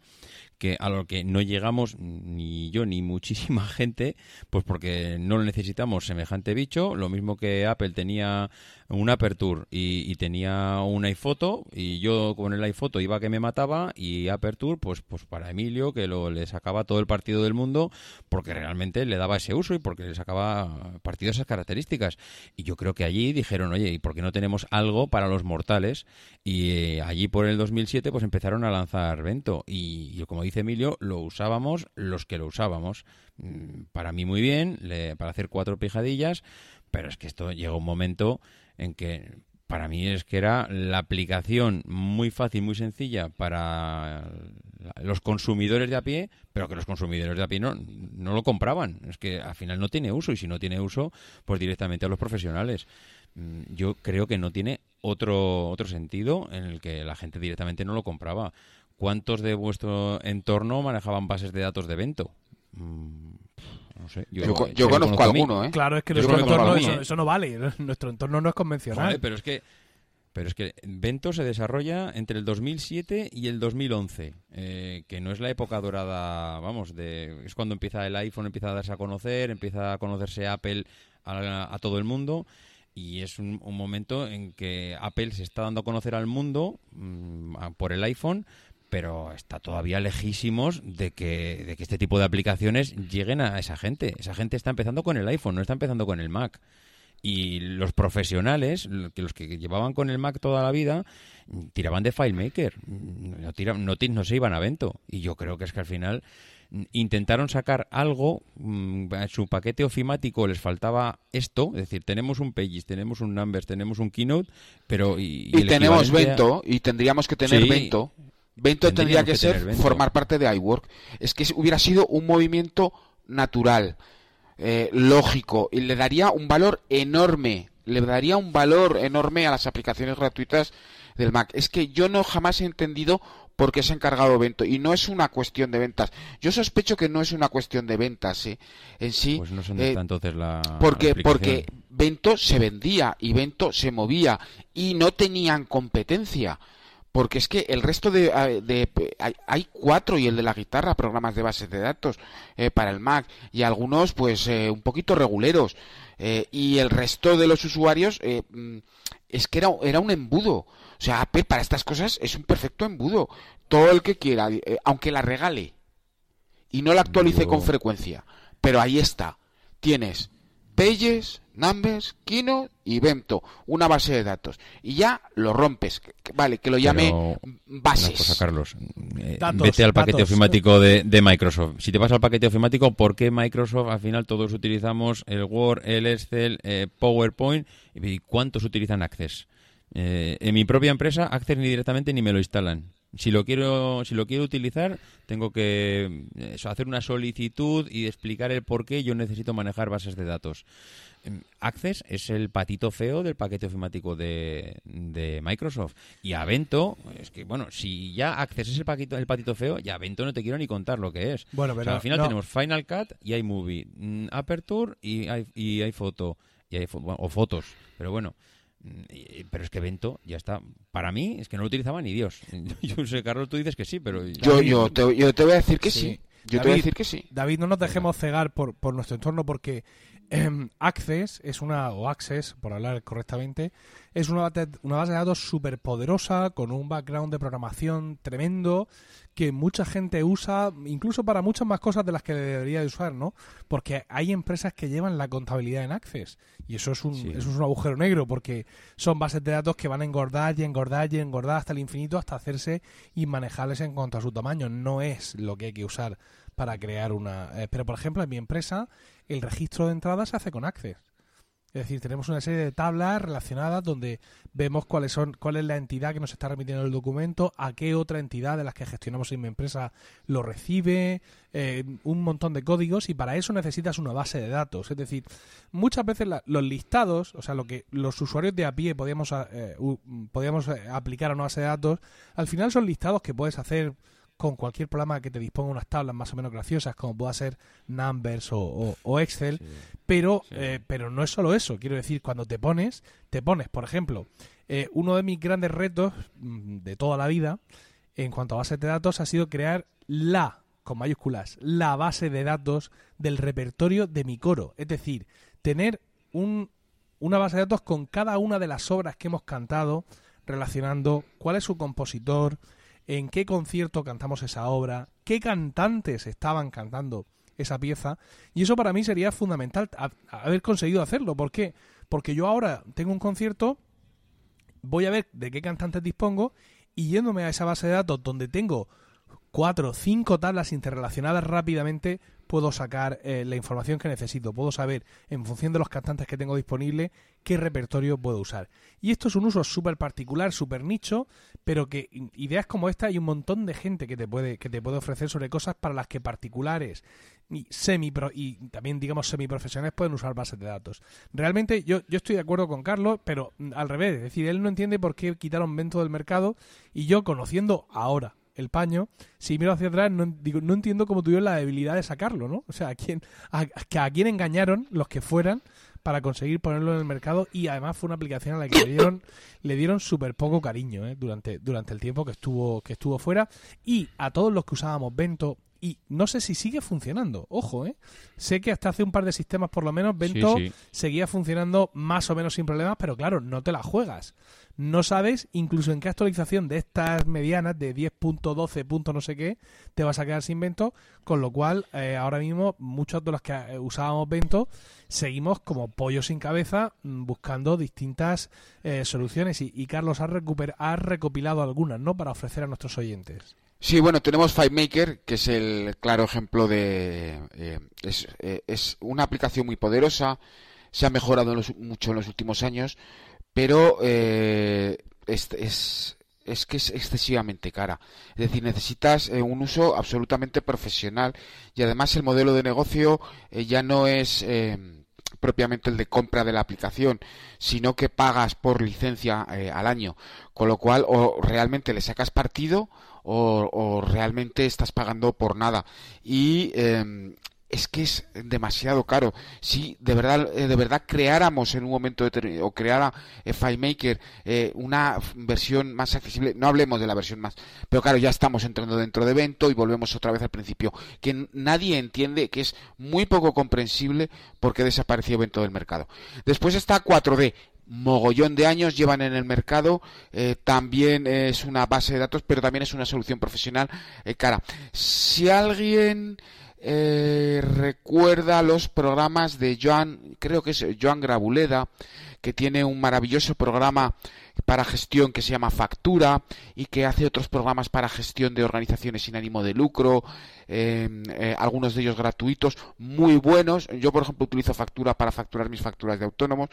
que a lo que no llegamos ni yo ni muchísima [laughs] gente, pues porque no necesitamos semejante bicho, lo mismo que Apple tenía un Aperture y, tenía un iPhoto y yo con el iPhoto iba que me mataba y Aperture pues pues para Emilio que lo le sacaba todo el partido del mundo porque realmente le daba ese uso y porque le sacaba partido esas características. Y yo creo que allí dijeron oye y por qué no tenemos algo para los mortales y eh, allí por el 2007 pues empezaron a lanzar Vento. Y, como dice Emilio lo usábamos los que lo usábamos. Mm, para mí muy bien para hacer cuatro pijadillas pero es que esto llega un momento en que para mí es que era la aplicación muy fácil, muy sencilla para los consumidores de a pie, pero que los consumidores de a pie no, no lo compraban. Es que al final no tiene uso y si no tiene uso, pues directamente a los profesionales. Mm, yo creo que no tiene otro, otro sentido en el que la gente directamente no lo compraba. ¿Cuántos de vuestro entorno manejaban bases de datos de evento? Yo, conozco alguno, ¿eh? Claro, es que nuestro entorno, eso, no vale. Nuestro entorno no es convencional. pero es que pero es que Vento se desarrolla entre el 2007 y el 2011, eh, que no es la época dorada, vamos, de es cuando empieza el iPhone, empieza a darse a conocer, empieza a conocerse Apple a, todo el mundo y es un, momento en que Apple se está dando a conocer al mundo mm, por el iPhone, pero está todavía lejísimos de que, de que este tipo de aplicaciones lleguen a esa gente. Esa gente está empezando con el iPhone, no está empezando con el Mac. Y los profesionales, los que llevaban con el Mac toda la vida, tiraban de FileMaker, no, no, no se iban a Vento. Y yo creo que es que al final intentaron sacar algo, mm, en su paquete ofimático les faltaba esto, es decir, tenemos un Pages, tenemos un Numbers, tenemos un Keynote, pero... Y, tenemos Vento, y tendríamos que tener Vento. Vento tendría que, ser formar parte de iWork. Es que hubiera sido un movimiento natural, eh, lógico, y le daría un valor enorme, le daría un valor enorme a las aplicaciones gratuitas del Mac. Es que yo no jamás he entendido por qué se ha encargado Vento. Y no es una cuestión de ventas. Yo sospecho que no es una cuestión de ventas ¿eh? en sí. Pues no eh, entonces la. Porque, porque Vento se vendía y Vento se movía y no tenían competencia porque es que el resto de, hay, cuatro y el de la guitarra programas de bases de datos eh, para el Mac y algunos pues eh, un poquito reguleros. Eh, y el resto de los usuarios mm, es que era, era un embudo. O sea Apple para estas cosas es un perfecto embudo. Todo el que quiera aunque la regale y no la actualice con frecuencia pero ahí está. Tienes Pages, Numbers, Kino y Vento, una base de datos. Y ya lo rompes. Vale, que lo llame bases. Carlos. Eh, vete al paquete ofimático de, Microsoft. Si te vas al paquete ofimático, ¿por qué Microsoft al final todos utilizamos el Word, el Excel, eh, PowerPoint? ¿Y cuántos utilizan Access? Eh, en mi propia empresa, Access ni directamente ni me lo instalan. Si lo quiero, si lo quiero utilizar, tengo que hacer una solicitud y explicar el por qué yo necesito manejar bases de datos. Em, Access es el patito feo del paquete ofimático de, Microsoft. Y Avento, es que, bueno, si ya Access es el, paquito, el patito feo, ya Avento no te quiero ni contar lo que es. Bueno, pero al final tenemos Final Cut y iMovie, mm, Aperture y, y iPhoto. y hay o fotos. Pero bueno, pero es que Vento ya está. Para mí es que no lo utilizaba ni Dios. [laughs] Yo sé, Carlos, tú dices que sí, pero... Yo, yo, te, yo te voy a decir que sí. Yo te voy a decir que sí. David, no nos dejemos cegar por, por nuestro entorno porque Access es una, o Access, por hablar correctamente, es una, una base de datos súper poderosa, con un background de programación tremendo, que mucha gente usa, incluso para muchas más cosas de las que debería de usar, ¿no? Porque hay empresas que llevan la contabilidad en Access, y eso es un, eso es un agujero negro, porque son bases de datos que van a engordar y engordar y engordar hasta el infinito, hasta hacerse inmanejables en cuanto a su tamaño. No es lo que hay que usar para crear una... Eh, pero, por ejemplo, en mi empresa, el registro de entradas se hace con Access. Es decir, tenemos una serie de tablas relacionadas donde vemos cuáles son, cuál es la entidad que nos está remitiendo el documento, a qué otra entidad de las que gestionamos en mi empresa lo recibe, eh, un montón de códigos y para eso necesitas una base de datos. Es decir, muchas veces los listados, o sea, lo que los usuarios de a pie podíamos, eh, podíamos aplicar a una base de datos, al final son listados que puedes hacer con cualquier programa que te disponga unas tablas más o menos graciosas, como pueda ser Numbers o, Excel, pero, eh, pero no es solo eso. Quiero decir, cuando te pones, te pones, por ejemplo, eh, uno de mis grandes retos mm, de toda la vida en cuanto a bases de datos ha sido crear la, con mayúsculas, la base de datos del repertorio de mi coro. Es decir, tener un, una base de datos con cada una de las obras que hemos cantado, relacionando cuál es su compositor, en qué concierto cantamos esa obra, qué cantantes estaban cantando esa pieza. Y eso para mí sería fundamental haber conseguido hacerlo. ¿Por qué? Porque yo ahora tengo un concierto, voy a ver de qué cantantes dispongo y yéndome a esa base de datos donde tengo cuatro o cinco tablas interrelacionadas rápidamente, puedo sacar eh, la información que necesito, puedo saber en función de los cantantes que tengo disponible qué repertorio puedo usar. Y esto es un uso súper particular, súper nicho, pero que ideas como esta hay un montón de gente que te puede, que te puede ofrecer sobre cosas para las que particulares y semi y también digamos semiprofesionales pueden usar bases de datos. Realmente yo, yo estoy de acuerdo con Carlos, pero mm, al revés, es decir, él no entiende por qué quitaron Vento del mercado y yo conociendo ahora el paño, si miro hacia atrás, no, digo, no entiendo cómo tuvieron la debilidad de sacarlo, ¿no? O sea, ¿a quién, a, quién engañaron los que fueran para conseguir ponerlo en el mercado y además fue una aplicación a la que le dieron [coughs] le dieron súper poco cariño ¿eh? durante durante el tiempo que estuvo que estuvo fuera y a todos los que usábamos Bento y no sé si sigue funcionando. Ojo, ¿eh? Sé que hasta hace un par de sistemas, por lo menos, Bento seguía funcionando más o menos sin problemas, pero claro, no te la juegas no sabes incluso en qué actualización de estas medianas de 10.12. no sé qué te vas a quedar sin Vento, con lo cual eh, ahora mismo muchos de los que eh, usábamos Vento seguimos como pollo sin cabeza mm, buscando distintas eh, soluciones y, Carlos ha, ha recopilado algunas, ¿no? Para ofrecer a nuestros oyentes. Sí, bueno, tenemos FileMaker, que es el claro ejemplo de... es, es, una aplicación muy poderosa, se ha mejorado mucho en los últimos años, pero eh, es, que es excesivamente cara. Es decir, necesitas eh, un uso absolutamente profesional y además el modelo de negocio eh, ya no es propiamente el de compra de la aplicación, sino que pagas por licencia al año, con lo cual o realmente le sacas partido o, o realmente estás pagando por nada. Y em, es que es demasiado caro. Si de verdad, eh, de verdad creáramos en un momento determinado, o creara eh, FileMaker eh, una versión más accesible, no hablemos de la versión más, pero claro, ya estamos entrando dentro de evento y volvemos otra vez al principio, que nadie entiende, que es muy poco comprensible porque desapareció evento del mercado. Después está 4D, mogollón de años llevan en el mercado, también es una base de datos, pero también es una solución profesional cara. Si alguien eh, recuerda los programas de Joan, creo que es Joan Grabuleda, que tiene un maravilloso programa para gestión que se llama Factura y que hace otros programas para gestión de organizaciones sin ánimo de lucro, em, eh, algunos de ellos gratuitos, muy buenos. Yo, por ejemplo, utilizo Factura para facturar mis facturas de autónomos.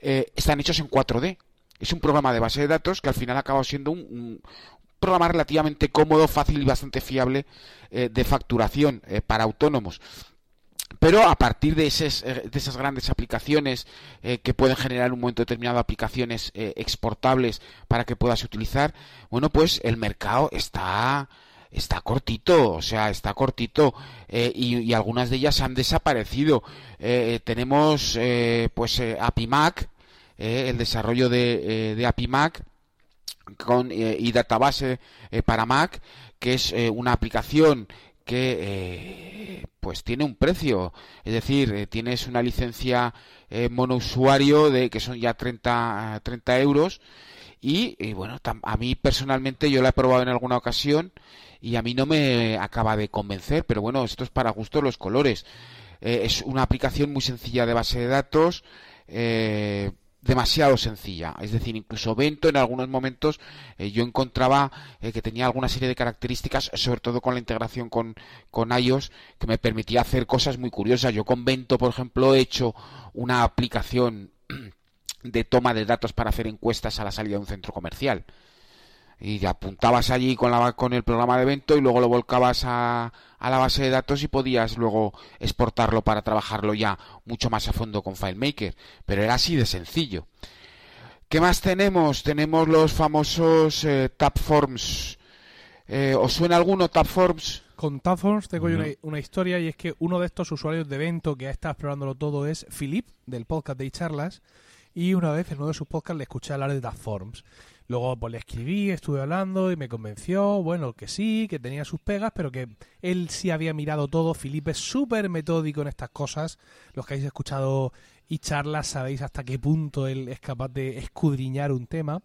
Eh, están hechos en 4D. Es un programa de base de datos que al final acaba siendo un, programa relativamente cómodo, fácil y bastante fiable eh, de facturación eh, para autónomos. Pero a partir de, eh, de esas grandes aplicaciones que pueden generar en un momento determinado aplicaciones exportables para que puedas utilizar, bueno, pues el mercado está está cortito, o sea, está cortito y, algunas de ellas han desaparecido. Tenemos pues APIMAC, el desarrollo de, de APIMAC con, y database para Mac, que es una aplicación que pues tiene un precio, es decir, tienes una licencia monousuario de que son ya 30, 30 euros y, bueno, a mí personalmente yo la he probado en alguna ocasión y a mí no me acaba de convencer, pero bueno, esto es para gusto los colores. Eh, es una aplicación muy sencilla de base de datos, eh, demasiado sencilla. Es decir, incluso Vento en algunos momentos eh, yo encontraba que tenía alguna serie de características, sobre todo con la integración con, con iOS, que me permitía hacer cosas muy curiosas. Yo con Vento, por ejemplo, he hecho una aplicación [clears throat] de toma de datos para hacer encuestas a la salida de un centro comercial. Y apuntabas allí con, la, con el programa de evento y luego lo volcabas a, a la base de datos y podías luego exportarlo para trabajarlo ya mucho más a fondo con FileMaker. Pero era así de sencillo. ¿Qué más tenemos? Tenemos los famosos eh, Tabforms. Eh, ¿Os suena alguno Tabforms? Con Tabforms tengo una, una, historia y es que uno de estos usuarios de evento que ha estado explorándolo todo es Philip, del podcast de charlas y una vez en uno de sus podcasts le escuché hablar de Datforms. Luego pues le escribí, estuve hablando y me convenció, bueno, que sí, que tenía sus pegas, pero que él sí había mirado todo. Felipe es súper metódico en estas cosas. Los que habéis escuchado y charlas sabéis hasta qué punto él es capaz de escudriñar un tema.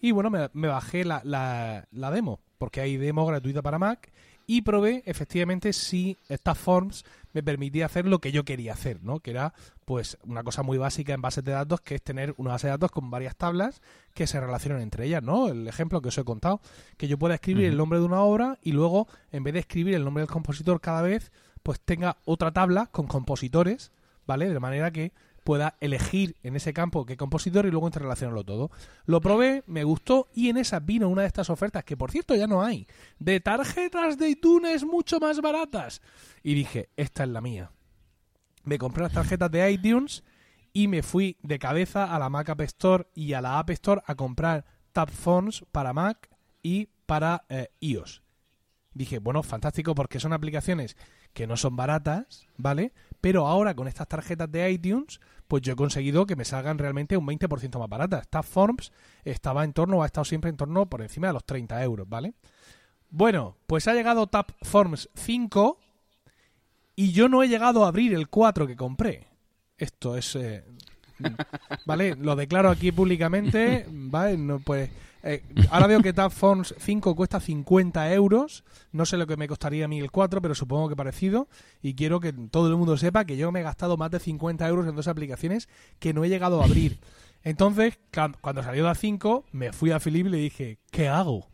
Y bueno, me, bajé la, la, la, demo, porque hay demo gratuita para Mac, y probé efectivamente si estas forms me permitía hacer lo que yo quería hacer, ¿no? Que era, pues, una cosa muy básica en bases de datos, que es tener una base de datos con varias tablas que se relacionan entre ellas, ¿no? El ejemplo que os he contado, que yo pueda escribir el nombre de una obra y luego, en vez de escribir el nombre del compositor cada vez, pues tenga otra tabla con compositores, ¿vale? De manera que pueda elegir en ese campo qué compositor y luego interrelacionarlo todo. Lo probé, me gustó y en esa vino una de estas ofertas, que por cierto ya no hay, de tarjetas de iTunes mucho más baratas. Y dije, esta es la mía. Me compré las tarjetas de iTunes y me fui de cabeza a la Mac App Store y a la App Store a comprar Tab para Mac y para eh, iOS. Dije, bueno, fantástico porque son aplicaciones que no son baratas, ¿vale? Pero ahora con estas tarjetas de iTunes, pues yo he conseguido que me salgan realmente un 20% más baratas. Forms estaba en torno, ha estado siempre en torno por encima de los 30 euros, ¿vale? Bueno, pues ha llegado Forms 5 y yo no he llegado a abrir el 4 que compré. Esto es... Eh, ¿Vale? Lo declaro aquí públicamente, ¿vale? No, pues eh, ahora veo que Tab 5 cuesta 50 euros. No sé lo que me costaría a mí el 4, pero supongo que parecido. Y quiero que todo el mundo sepa que yo me he gastado más de 50 euros en dos aplicaciones que no he llegado a abrir. Entonces, cuando salió la 5, me fui a Philip y le dije, ¿qué hago?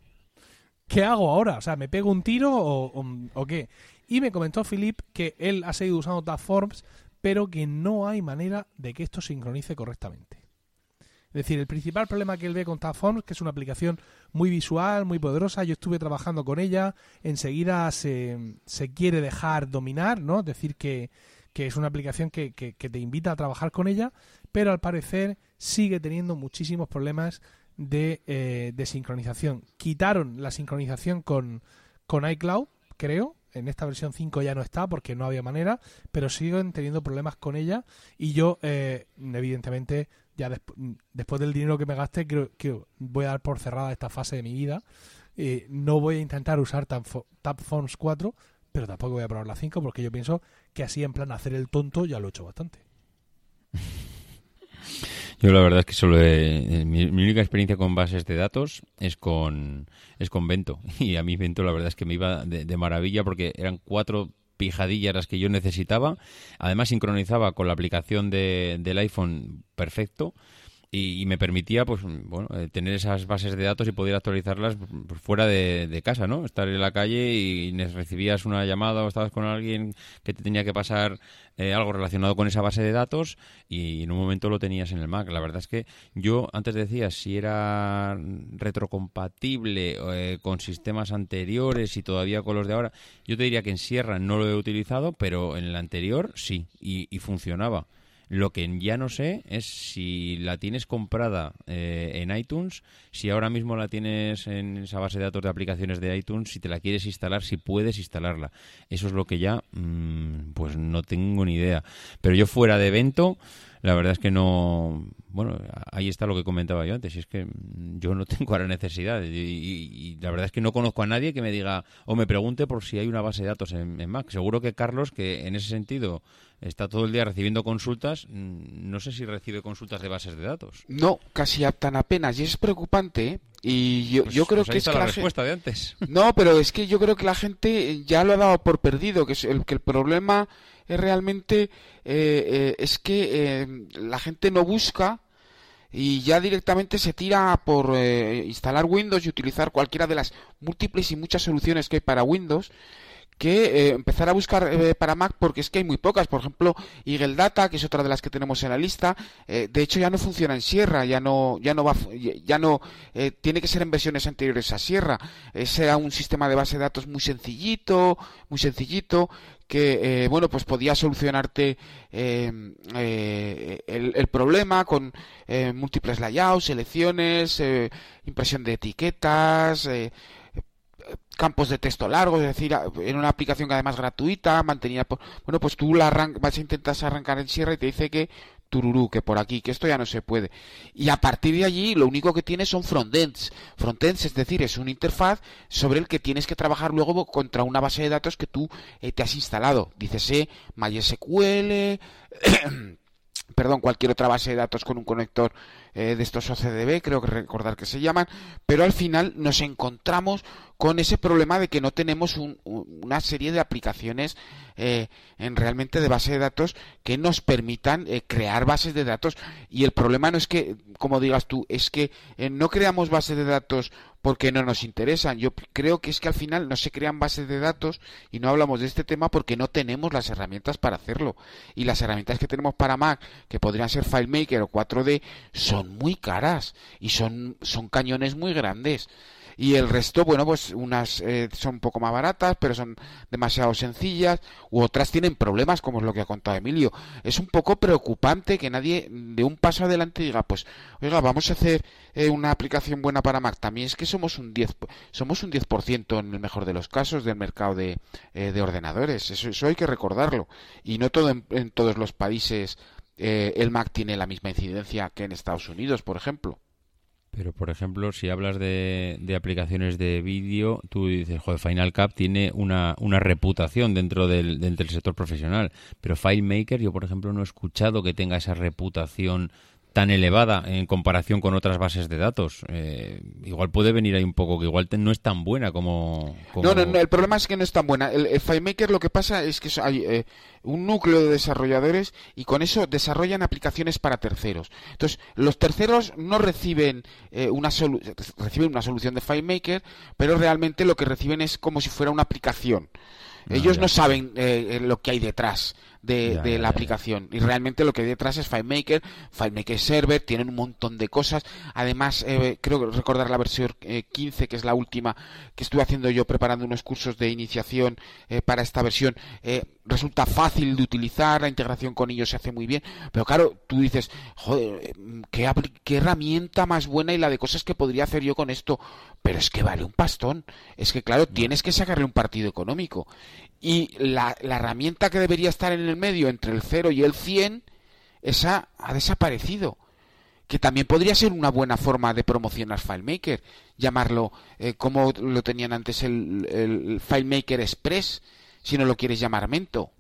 ¿Qué hago ahora? O sea, ¿me pego un tiro o, qué? Y me comentó Philip que él ha seguido usando Tabforms, pero que no hay manera de que esto sincronice correctamente. Es decir, el principal problema que él ve con Tabforms, que es una aplicación muy visual, muy poderosa, yo estuve trabajando con ella, enseguida se, se quiere dejar dominar, ¿no? Es decir, que, es una aplicación que, que, te invita a trabajar con ella, pero al parecer sigue teniendo muchísimos problemas de, eh, de sincronización. Quitaron la sincronización con, con iCloud, creo, en esta versión 5 ya no está porque no había manera, pero siguen teniendo problemas con ella y yo, eh, evidentemente, ya después del dinero que me gaste, creo que voy a dar por cerrada esta fase de mi vida. Eh, no voy a intentar usar Tapphones 4, pero tampoco voy a probar la 5 porque yo pienso que así en plan hacer el tonto ya lo he hecho bastante. [laughs] Yo la verdad es que solo he, mi, única experiencia con bases de datos es con es con Vento [laughs] y a mí Vento la verdad es que me iba de, de maravilla porque eran cuatro pijadillas las que yo necesitaba. Además sincronizaba con la aplicación de, del iPhone perfecto y, me permitía pues bueno eh, tener esas bases de datos y poder actualizarlas fuera de, casa no estar en la calle y recibías una llamada o estabas con alguien que te tenía que pasar eh, algo relacionado con esa base de datos y en un momento lo tenías en el Mac. La verdad es que yo antes decía si era retrocompatible eh, con sistemas anteriores y todavía con los de ahora yo te diría que en Sierra no lo he utilizado pero en el anterior sí y funcionaba Lo que ya no sé es si la tienes comprada eh, en iTunes, si ahora mismo la tienes en esa base de datos de aplicaciones de iTunes, si te la quieres instalar, si puedes instalarla. Eso es lo que ya, mm, pues no tengo ni idea. Pero yo fuera de evento, la verdad es que no. Bueno, ahí está lo que comentaba yo antes. Y es que yo no tengo ahora necesidad. Y, y- y la verdad es que no conozco a nadie que me diga o me pregunte por si hay una base de datos en, en Mac. Seguro que Carlos, que en ese sentido está todo el día recibiendo consultas, mm, no sé si recibe consultas de bases de datos. No, casi tan apenas. Y es preocupante, ¿eh? Y yo, Pues- yo creo pues que es la, respuesta de antes. [laughs] No, pero es que yo creo que la gente ya lo ha dado por perdido, que, es el, que el problema es realmente eh, eh, es que eh, la gente no busca y ya directamente se tira por eh, instalar Windows y utilizar cualquiera de las múltiples y muchas soluciones que hay para Windows que eh, empezar a buscar eh, para Mac porque es que hay muy pocas. Por ejemplo, Eagle Data, que es otra de las que tenemos en la lista, eh, de hecho ya no funciona en Sierra, ya no, ya no va, ya no, tiene que ser en versiones anteriores a Sierra. Ese era un sistema de base de datos muy sencillito, muy sencillito, que, bueno, pues podía solucionarte eh, el, el problema con múltiples layouts, selecciones, impresión de etiquetas, campos de texto largos, es decir, en una aplicación que además gratuita, mantenida por... Bueno, pues tú la arran- vas a intentar arrancar en Sierra y te dice que tururú, que por aquí, que esto ya no se puede. Y a partir de allí lo único que tienes son frontends. Frontends, es decir, es una interfaz sobre el que tienes que trabajar luego contra una base de datos que tú eh, te has instalado. Dícese MySQL, [clears throat] perdón, cualquier otra base de datos con un conector eh, de estos OCDB, creo que recordar que se llaman, pero al final nos encontramos con ese problema de que no tenemos un- un- una serie de aplicaciones eh, en realmente de base de datos que nos permitan eh, crear bases de datos. Y el problema no es que, como digas tú, es que no creamos bases de datos porque no nos interesan. Yo creo que es que al final no se crean bases de datos y no hablamos de este tema porque no tenemos las herramientas para hacerlo. Y las herramientas que tenemos para Mac, que podrían ser FileMaker o 4D, son muy caras y son, son cañones muy grandes. Y el resto, bueno, pues unas eh, son un poco más baratas, pero son demasiado sencillas, u otras tienen problemas, como es lo que ha contado Emilio. Es un poco preocupante que nadie de un paso adelante diga, pues, oiga, vamos a hacer eh, una aplicación buena para Mac. También es que somos un 10, somos un 10% en el mejor de los casos del mercado de, eh, de ordenadores. Eso, eso hay que recordarlo. Y no todo en, en todos los países eh, el Mac tiene la misma incidencia que en Estados Unidos, por ejemplo. Pero, por ejemplo, si hablas de, de aplicaciones de vídeo, tú dices, joder, Final Cut tiene una, una reputación dentro del, dentro del sector profesional. Pero FileMaker, yo, por ejemplo, no he escuchado que tenga esa reputación tan elevada en comparación con otras bases de datos. Eh, igual puede venir ahí un poco, que igual no es tan buena como... como- No, no, no, el problema es que no es tan buena. El, el FileMaker lo que pasa es que hay eh, un núcleo de desarrolladores y con eso desarrollan aplicaciones para terceros. Entonces, los terceros no reciben, eh, una, solu- reciben una solución de FileMaker, pero realmente lo que reciben es como si fuera una aplicación. Ah, Ellos ya. no saben eh, eh, lo que hay detrás de, Ya, de ya, la ya. aplicación y realmente lo que hay detrás es FileMaker, FileMaker Server, tienen un montón de cosas. Además, eh, creo recordar la versión eh, 15, que es la última que estuve haciendo yo preparando unos cursos de iniciación eh, para esta versión. eh, resulta fácil de utilizar, la integración con ellos se hace muy bien, pero claro, tú dices, joder, eh, qué, qué herramienta más buena y la de cosas que podría hacer yo con esto, pero es que vale un pastón, es que claro, tienes que sacarle un partido económico. Y la, la herramienta que debería estar en el medio entre el 0 y el 100, esa ha desaparecido que también podría ser una buena forma de promocionar FileMaker, llamarlo eh, como lo tenían antes el, el FileMaker Express, si no lo quieres llamar Mento.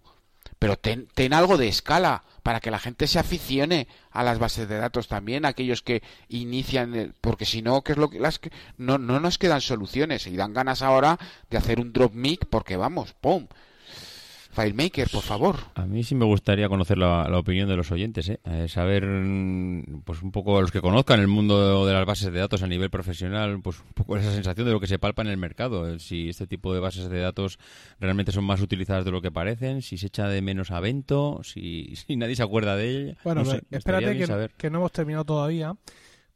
Pero ten, ten algo de escala para que la gente se aficione a las bases de datos también, aquellos que inician, el- porque si no, ¿qué es lo que las que no, no nos quedan soluciones y dan ganas ahora de hacer un drop mic porque vamos, pum. FileMaker, por favor. A mí sí me gustaría conocer la, la opinión de los oyentes, ¿eh? Eh, saber, mm, pues un poco los que conozcan el mundo de las bases de datos a nivel profesional, pues un poco esa sensación de lo que se palpa en el mercado, eh, si este tipo de bases de datos realmente son más utilizadas de lo que parecen, si se echa de menos a Vento, si, [laughs] si nadie se acuerda de ella. Bueno, no sé, espérate que, saber. que no hemos terminado todavía,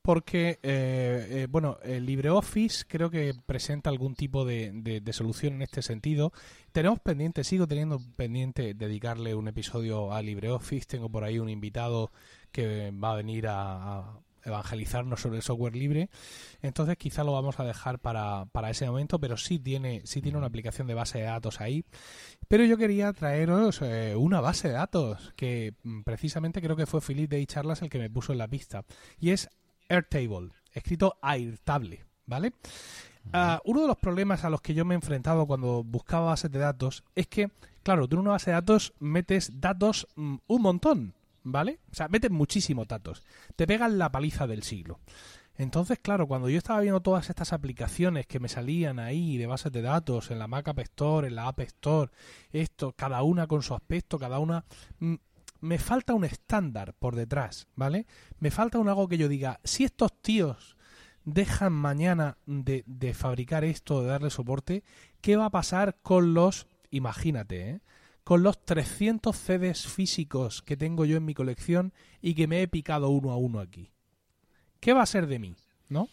porque, eh, eh, bueno, el LibreOffice creo que presenta algún tipo de, de, solución en este sentido. Tenemos pendiente, sigo teniendo pendiente dedicarle un episodio a LibreOffice. Tengo por ahí un invitado que va a venir a, evangelizarnos sobre el software libre. Entonces quizá lo vamos a dejar para, para ese momento, pero sí tiene, sí tiene una aplicación de base de datos ahí. Pero yo quería traeros eh, una base de datos que mm, precisamente creo que fue Philip de Charlas el que me puso en la pista. Y es Airtable, escrito Airtable, ¿vale? Ah, uno de los problemas a los que yo me he enfrentado cuando buscaba bases de datos es que, claro, tú en una base de datos metes datos mm, un montón, ¿vale? O sea, metes muchísimos datos. Te pegan la paliza del siglo. Entonces, claro, cuando yo estaba viendo todas estas aplicaciones que me salían ahí de bases de datos en la Mac App Store, en la App Store, esto, cada una con su aspecto, cada una... Mm, me falta un estándar por detrás, ¿vale? Me falta un algo que yo diga, si estos tíos dejan mañana de, de fabricar esto, de darle soporte, ¿qué va a pasar con los, imagínate, ¿eh? con los 300 CDs físicos que tengo yo en mi colección y que me he picado uno a uno aquí? ¿Qué va a ser de mí? ¿No?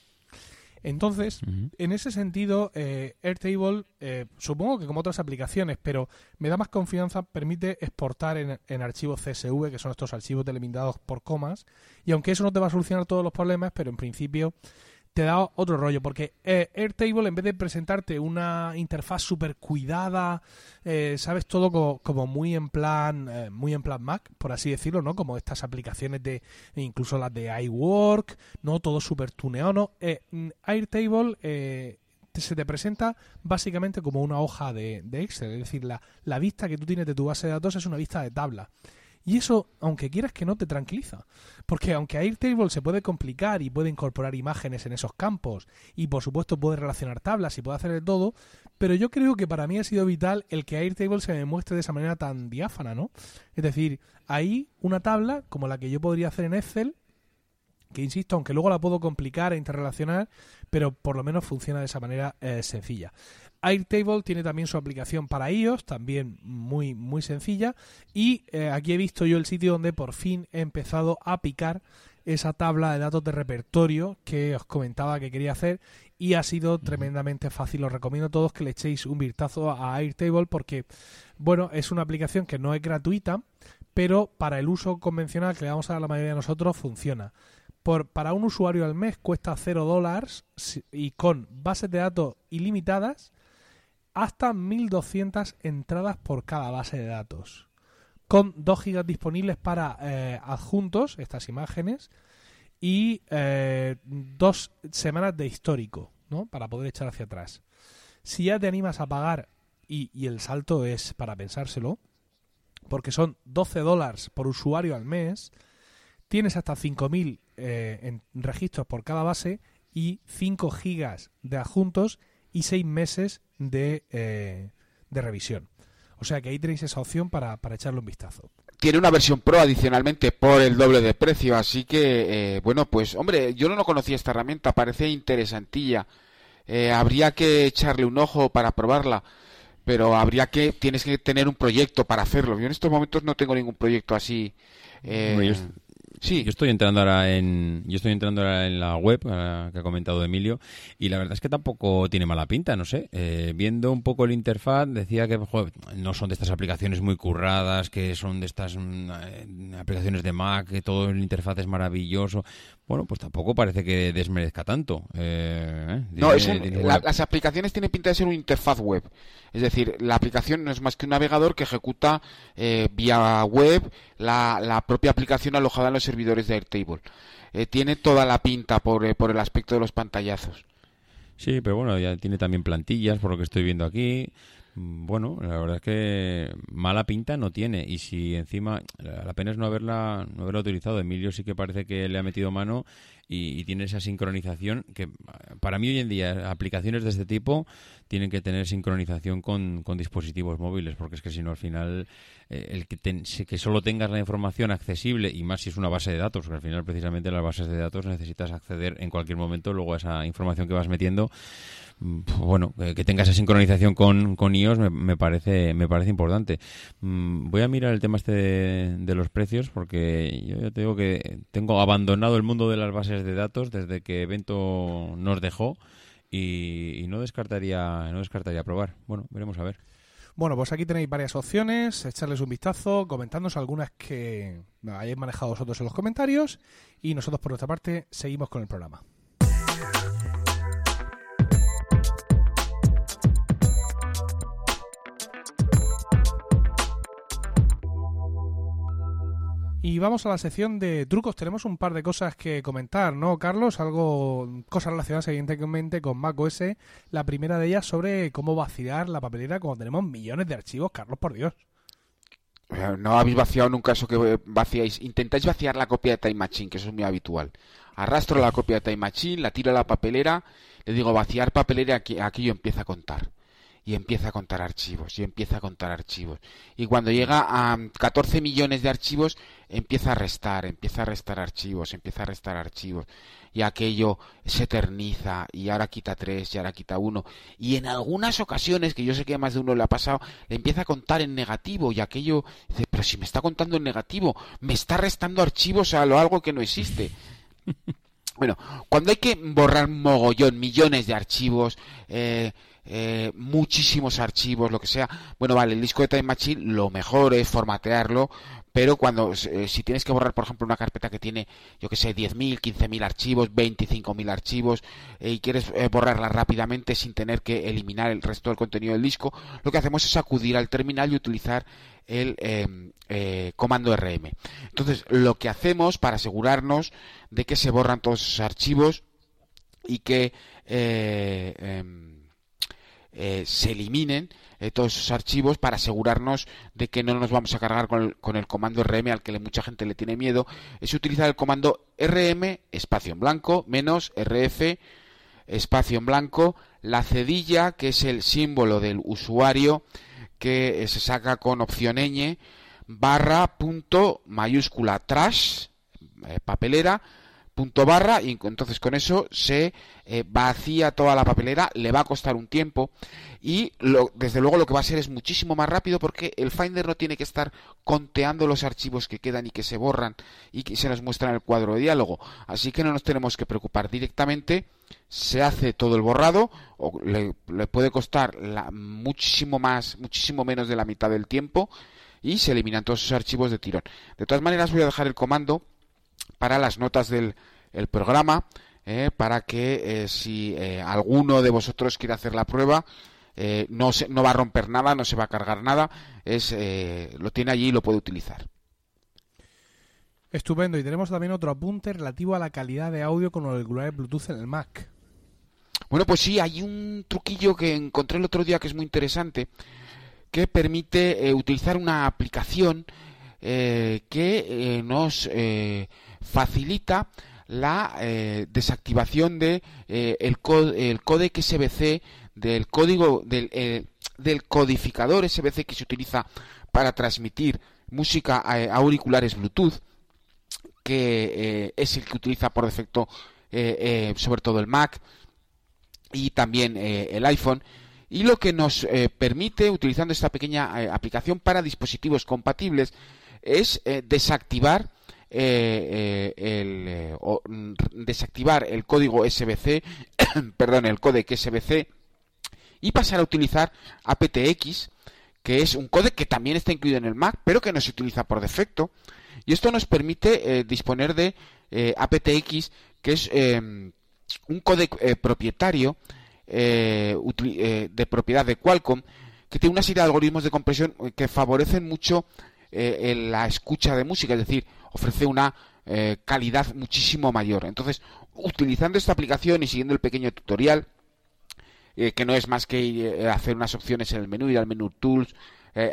Entonces, en ese sentido, eh, Airtable, eh, supongo que como otras aplicaciones, pero me da más confianza, permite exportar en, en, archivos CSV, que son estos archivos delimitados por comas, y aunque eso no te va a solucionar todos los problemas, pero en principio te da otro rollo, porque eh, Airtable en vez de presentarte una interfaz súper cuidada, eh, sabes todo como, muy en plan eh, muy en plan Mac, por así decirlo, ¿no? Como estas aplicaciones de incluso las de iWork, no todo súper tuneado, ¿no? Mm, Airtable se te presenta básicamente como una hoja de, de Excel, es decir, la, la vista que tú tienes de tu base de datos es una vista de tabla. Y eso, aunque quieras que no, te tranquiliza. Porque aunque Airtable se puede complicar y puede incorporar imágenes en esos campos, y por supuesto puede relacionar tablas y puede hacer de todo, pero yo creo que para mí ha sido vital el que Airtable se me muestre de esa manera tan diáfana, ¿no? Es decir, ahí una tabla como la que yo podría hacer en Excel, que insisto, aunque luego la puedo complicar e interrelacionar, pero por lo menos funciona de esa manera eh, sencilla. Airtable tiene también su aplicación para iOS, también muy, muy sencilla. Y eh, aquí he visto yo el sitio donde por fin he empezado a picar esa tabla de datos de repertorio que os comentaba que quería hacer y ha sido tremendamente fácil. Os recomiendo a todos que le echéis un vistazo a Airtable porque, bueno, es una aplicación que no es gratuita, pero para el uso convencional que le damos a la mayoría de nosotros funciona. Por, para un usuario al mes cuesta 0 dólares y con bases de datos ilimitadas hasta 1200 entradas por cada base de datos, con 2 gigas disponibles para eh, adjuntos, estas imágenes, y eh, dos semanas de histórico, ¿no? Para poder echar hacia atrás. Si ya te animas a pagar, y, y el salto es para pensárselo, porque son 12 dólares por usuario al mes, tienes hasta 5.000 eh, en registros por cada base y 5 gigas de adjuntos y 6 meses eh, de, revisión. O sea que ahí tenéis esa opción para, echarle un vistazo. Tiene una versión Pro adicionalmente por el doble de precio, así que, eh, bueno, pues, hombre, yo no conocía esta herramienta, parece interesantilla. Eh, habría que echarle un ojo para probarla, pero habría que, tienes que tener un proyecto para hacerlo. Yo en estos momentos no tengo ningún proyecto así. Sí. Yo estoy entrando ahora en, yo estoy entrando ahora en la web que ha comentado Emilio y la verdad es que tampoco tiene mala pinta, no sé. Eh, viendo un poco el interfaz decía que no son de estas aplicaciones muy curradas, que son de estas mm, eh, aplicaciones de Mac, que todo el interfaz es maravilloso. Bueno, pues tampoco parece que desmerezca tanto. Eh, no, las aplicaciones tienen pinta de ser una interfaz web. Es decir, la aplicación no es más que un navegador que ejecuta vía web la, la propia aplicación alojada en los servidores de Airtable. Eh, tiene toda la pinta por, eh, por el aspecto de los pantallazos. Sí, pero bueno, ya tiene también plantillas, por lo que estoy viendo aquí. Mm, bueno, la verdad es que mala pinta no tiene. Y si encima, la pena es no haberla, no haberla utilizado. Emilio sí que parece que le ha metido mano y, tiene esa sincronización que para mí hoy en día aplicaciones de este tipo tienen que tener sincronización con, dispositivos móviles porque es que si no al final eh, el que, que solo tengas la información accesible y más si es una base de datos porque al final precisamente las bases de datos necesitas acceder en cualquier momento luego a esa información que vas metiendo bueno, que tenga esa sincronización con, con iOS me, parece me parece importante. Mm, voy a mirar el tema este de, los precios porque yo ya te digo que tengo abandonado el mundo de las bases de datos desde que Evento nos dejó y, no descartaría no descartaría probar. Bueno, veremos a ver. Bueno, pues aquí tenéis varias opciones, echarles un vistazo, comentándonos algunas que hayáis manejado vosotros en los comentarios y nosotros por nuestra parte seguimos con el programa. Y vamos a la sección de trucos. Tenemos un par de cosas que comentar, ¿no, Carlos? Algo, cosas relacionadas evidentemente con macOS. La primera de ellas sobre cómo vaciar la papelera cuando tenemos millones de archivos, Carlos, por Dios. No habéis vaciado nunca eso que vaciáis. Intentáis vaciar la copia de Time Machine, que eso es muy habitual. Arrastro la copia de Time Machine, la tiro a la papelera, le digo vaciar papelera, aquí, aquí yo empiezo a contar y empieza a contar archivos y empieza a contar archivos. Y cuando llega a 14 millones de archivos, empieza a restar, empieza a restar archivos, empieza a restar archivos. Y aquello se eterniza y ahora quita 3 y ahora quita 1. Y en algunas ocasiones, que yo sé que a más de uno le ha pasado, le empieza a contar en negativo y aquello dice, pero si me está contando en negativo, me está restando archivos a lo algo que no existe. [laughs] Bueno, cuando hay que borrar mogollón, millones de archivos, eh, eh, muchísimos archivos, lo que sea. Bueno, vale, el disco de Time Machine lo mejor es formatearlo, pero cuando eh, si tienes que borrar, por ejemplo, una carpeta que tiene, yo que sé, 10.000, 15.000 archivos, 25.000 archivos eh, y quieres borrarla rápidamente sin tener que eliminar el resto del contenido del disco, lo que hacemos es acudir al terminal y utilizar el comando RM. Entonces, lo que hacemos para asegurarnos de que se borran todos esos archivos y que em, eh, se eliminen eh, todos esos archivos para asegurarnos de que no nos vamos a cargar con el, con el comando rm al que mucha gente le tiene miedo. Es utilizar el comando rm espacio en blanco menos rf espacio en blanco la cedilla que es el símbolo del usuario que eh, se saca con opción ñ barra punto mayúscula trash papelera punto barra y entonces con eso se eh, vacía toda la papelera, le va a costar un tiempo y desde luego lo que va a ser es muchísimo más rápido porque el Finder no tiene que estar conteando los archivos que quedan y que se borran y que se nos muestran en el cuadro de diálogo. Así que no nos tenemos que preocupar directamente, se hace todo el borrado, o le, puede costar muchísimo más, muchísimo menos de la mitad del tiempo y se eliminan todos esos archivos de tirón. De todas maneras voy a dejar el comando para las notas del el programa eh, para que eh, si eh, alguno de vosotros quiere hacer la prueba no, se, no va a romper nada, no se va a cargar nada, es, lo tiene allí y lo puede utilizar. Estupendo. Y tenemos también otro apunte relativo a la calidad de audio con los auriculares Bluetooth en el Mac. Bueno, pues sí, hay un truquillo que encontré el otro día que es muy interesante, que permite utilizar una aplicación que nos facilita la eh, desactivación de eh, el, el codec SBC del código del, eh, del, codificador SBC que se utiliza para transmitir música a, auriculares Bluetooth que es el que utiliza por defecto sobre todo el Mac y también el iPhone y lo que nos permite utilizando esta pequeña aplicación para dispositivos compatibles es desactivar eh, eh, eh, mm, desactivar el código SBC, [coughs] perdón, el códec SBC y pasar a utilizar aptX, que es un códec que también está incluido en el Mac, pero que no se utiliza por defecto. Y esto nos permite disponer de aptX, que es un códec propietario de propiedad de Qualcomm, que tiene una serie de algoritmos de compresión que favorecen mucho la escucha de música, es decir, ofrece una eh, calidad muchísimo mayor. Entonces, utilizando esta aplicación y siguiendo el pequeño tutorial, eh, que no es más que eh, hacer unas opciones en el menú, ir al menú Tools,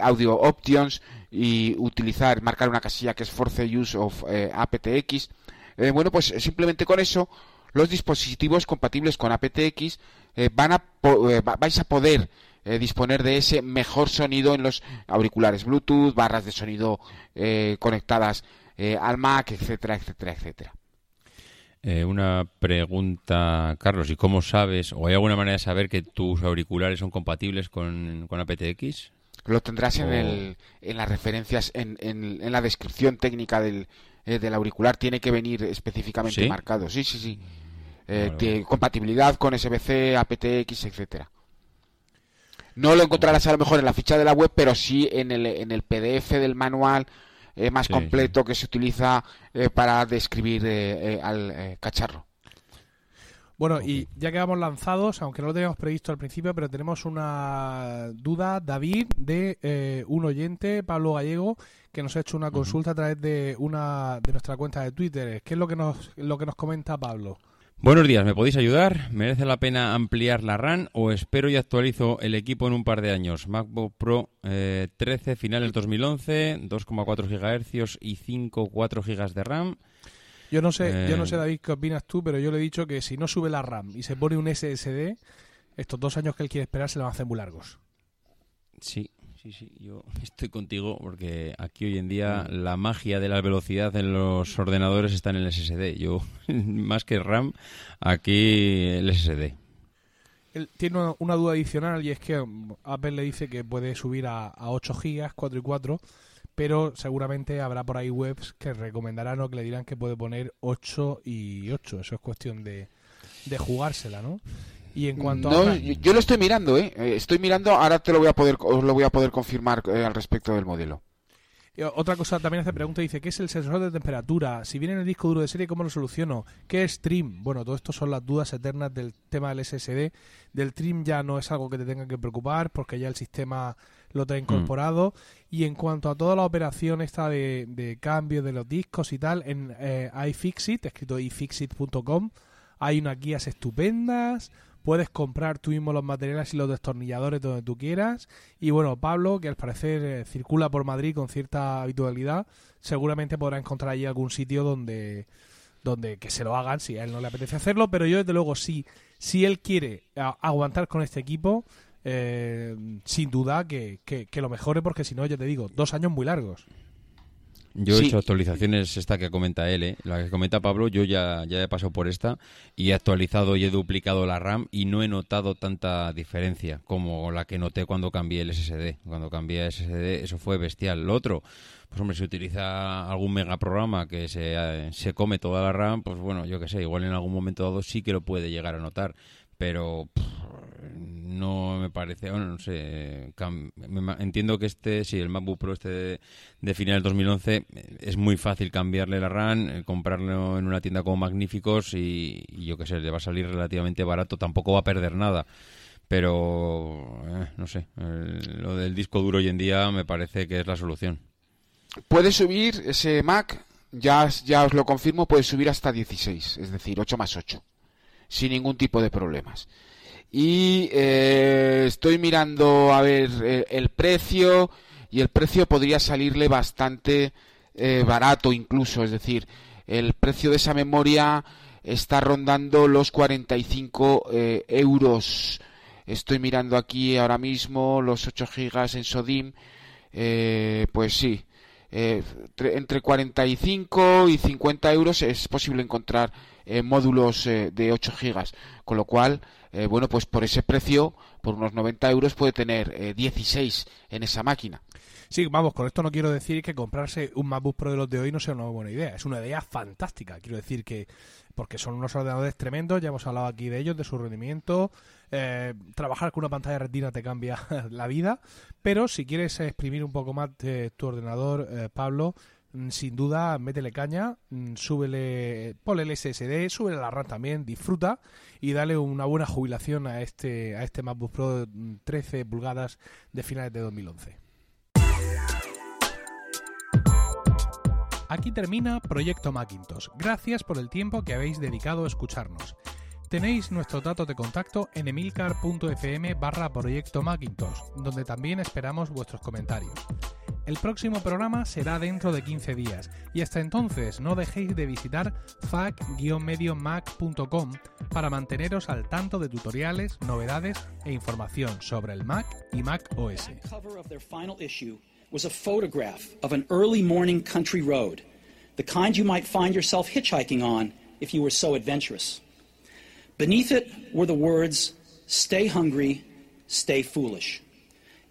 Audio Options y utilizar, marcar una casilla que es Force Use of aptX. bueno, pues simplemente con eso los dispositivos compatibles con aptX van a vais a poder disponer de ese mejor sonido en los auriculares Bluetooth, barras de sonido conectadas eh, al Mac, etcétera, etcétera, etcétera. Eh, una pregunta, Carlos, ¿y cómo sabes, o hay alguna manera de saber que tus auriculares son compatibles con, con aptX? Lo tendrás en, el, en las referencias, en, en, la descripción técnica del, eh, del auricular tiene que venir específicamente ¿Sí? marcado. Sí, sí, sí. Eh, Vale, tiene vale. compatibilidad con SBC, aptX, etcétera. No lo encontrarás a lo mejor en la ficha de la web, pero sí en el, en el PDF del manual eh, más Sí, completo que se utiliza eh, para describir eh, eh, al eh, cacharro. Bueno, y ya que vamos lanzados, aunque no lo teníamos previsto al principio, pero tenemos una duda, David, de eh, un oyente, Pablo Gallego, que nos ha hecho una consulta a través de una de nuestra cuenta de Twitter. ¿Qué es lo que nos, lo que nos comenta Pablo? Buenos días, ¿me podéis ayudar? ¿Merece la pena ampliar la RAM o espero y actualizo el equipo en un par de años? MacBook Pro eh, 13, finales 2011, 2,4 GHz y 5,4 GB de RAM. Yo no sé, yo no Eh. sé, David, qué opinas tú, pero yo le he dicho que si no sube la RAM y se pone un SSD, estos dos años que él quiere esperar se le van a hacer muy largos. Sí, sí, sí, yo [laughs] estoy contigo porque aquí hoy en día la magia de la velocidad en los ordenadores está en el SSD. Yo, [laughs] más que RAM, aquí el SSD. Él tiene una, duda adicional y es que mm, Apple le dice que puede subir a, a 8 GB, 4 y 4, pero seguramente habrá por ahí webs que recomendarán o que le dirán que puede poner 8 y 8. Eso es cuestión de jugársela, ¿no? Y en cuanto No, a... yo, yo lo estoy mirando, ¿eh? Eh, Estoy mirando, ahora te lo voy a poder, os lo voy a poder confirmar eh, al respecto del modelo. Otra cosa también hace pregunta, dice, ¿qué es el sensor de temperatura? Si viene en el disco duro de serie, ¿cómo lo soluciono? ¿Qué es trim? Bueno, todo esto son las dudas eternas del tema del SSD. Del trim ya no es algo que te tenga que preocupar porque ya el sistema lo trae incorporado. Y en cuanto a toda la operación esta de, de cambio de los discos y tal, en eh, iFixit, escrito ifixit.com, hay unas guías estupendas. Puedes comprar tú mismo los materiales y los destornilladores donde tú quieras. Y bueno, Pablo, que al parecer eh, circula por Madrid con cierta habitualidad, seguramente podrá encontrar allí algún sitio donde donde que se lo hagan si a él no le apetece hacerlo, pero yo desde luego sí, si él quiere aguantar con este equipo, eh, sin duda que, que, que lo mejore porque si no, ya te digo, dos años muy largos. Yo he Sí. hecho actualizaciones, esta que comenta él, ¿eh? la que comenta Pablo, yo ya, ya he pasado por esta y he actualizado y he duplicado la RAM y no he notado tanta diferencia como la que noté cuando cambié el SSD. Cuando cambié a SSD eso fue bestial. Lo otro, pues hombre, si utiliza algún megaprograma que se, eh, se come toda la RAM, pues bueno, yo qué sé, igual en algún momento dado sí que lo puede llegar a notar. Pero pff, no me parece, bueno, no sé, entiendo que este, sí, el MacBook Pro este de, de final del 2011 eh, es muy fácil cambiarle la RAM, eh, comprarlo en una tienda como Magníficos y, yo qué sé, le va a salir relativamente barato, tampoco va a perder nada. Pero, eh, no sé, lo del disco duro hoy en día me parece que es la solución. Puede subir ese Mac, ya, ya os lo confirmo, puede subir hasta 16, es decir, 8 más 8, sin ningún tipo de problemas. Y eh, estoy mirando a ver eh, el precio y el precio podría salirle bastante eh, barato incluso, es decir, el precio de esa memoria está rondando los 45 eh, euros. Estoy mirando aquí ahora mismo los 8 gigas en SODIM, pues sí, tre- entre 45 y 50 euros es posible encontrar módulos eh, de 8 gigas, con lo cual, eh, bueno, pues por ese precio, por unos 90 euros puede tener eh, 16 en esa máquina. Sí, vamos, con esto no quiero decir que comprarse un MacBook Pro de los de hoy no sea una buena idea. Es una idea fantástica. Quiero decir que, porque son unos ordenadores tremendos, ya hemos hablado aquí de ellos, de su rendimiento. eh, trabajar con una pantalla retina te cambia [laughs] la vida. Pero si quieres exprimir un poco más de tu ordenador, eh, Pablo, sin duda, métele caña, mm, súbele, ponle el SSD, súbele la RAM también, disfruta y dale una buena jubilación a este, a este MacBook Pro mm, 13 pulgadas de finales de 2011. Aquí termina Proyecto Macintosh. Gracias por el tiempo que habéis dedicado a escucharnos. Tenéis nuestros datos de contacto en emilcar.fm barra Proyecto Macintosh, donde también esperamos vuestros comentarios. El próximo programa será dentro de 15 días y hasta entonces no dejéis de visitar fac-mediomac.com para manteneros al tanto de tutoriales, novedades e información sobre el Mac y Mac OS. was a photograph of an early morning country road, the kind you might find yourself hitchhiking on if you were so adventurous. Beneath it were the words, Stay hungry, stay foolish.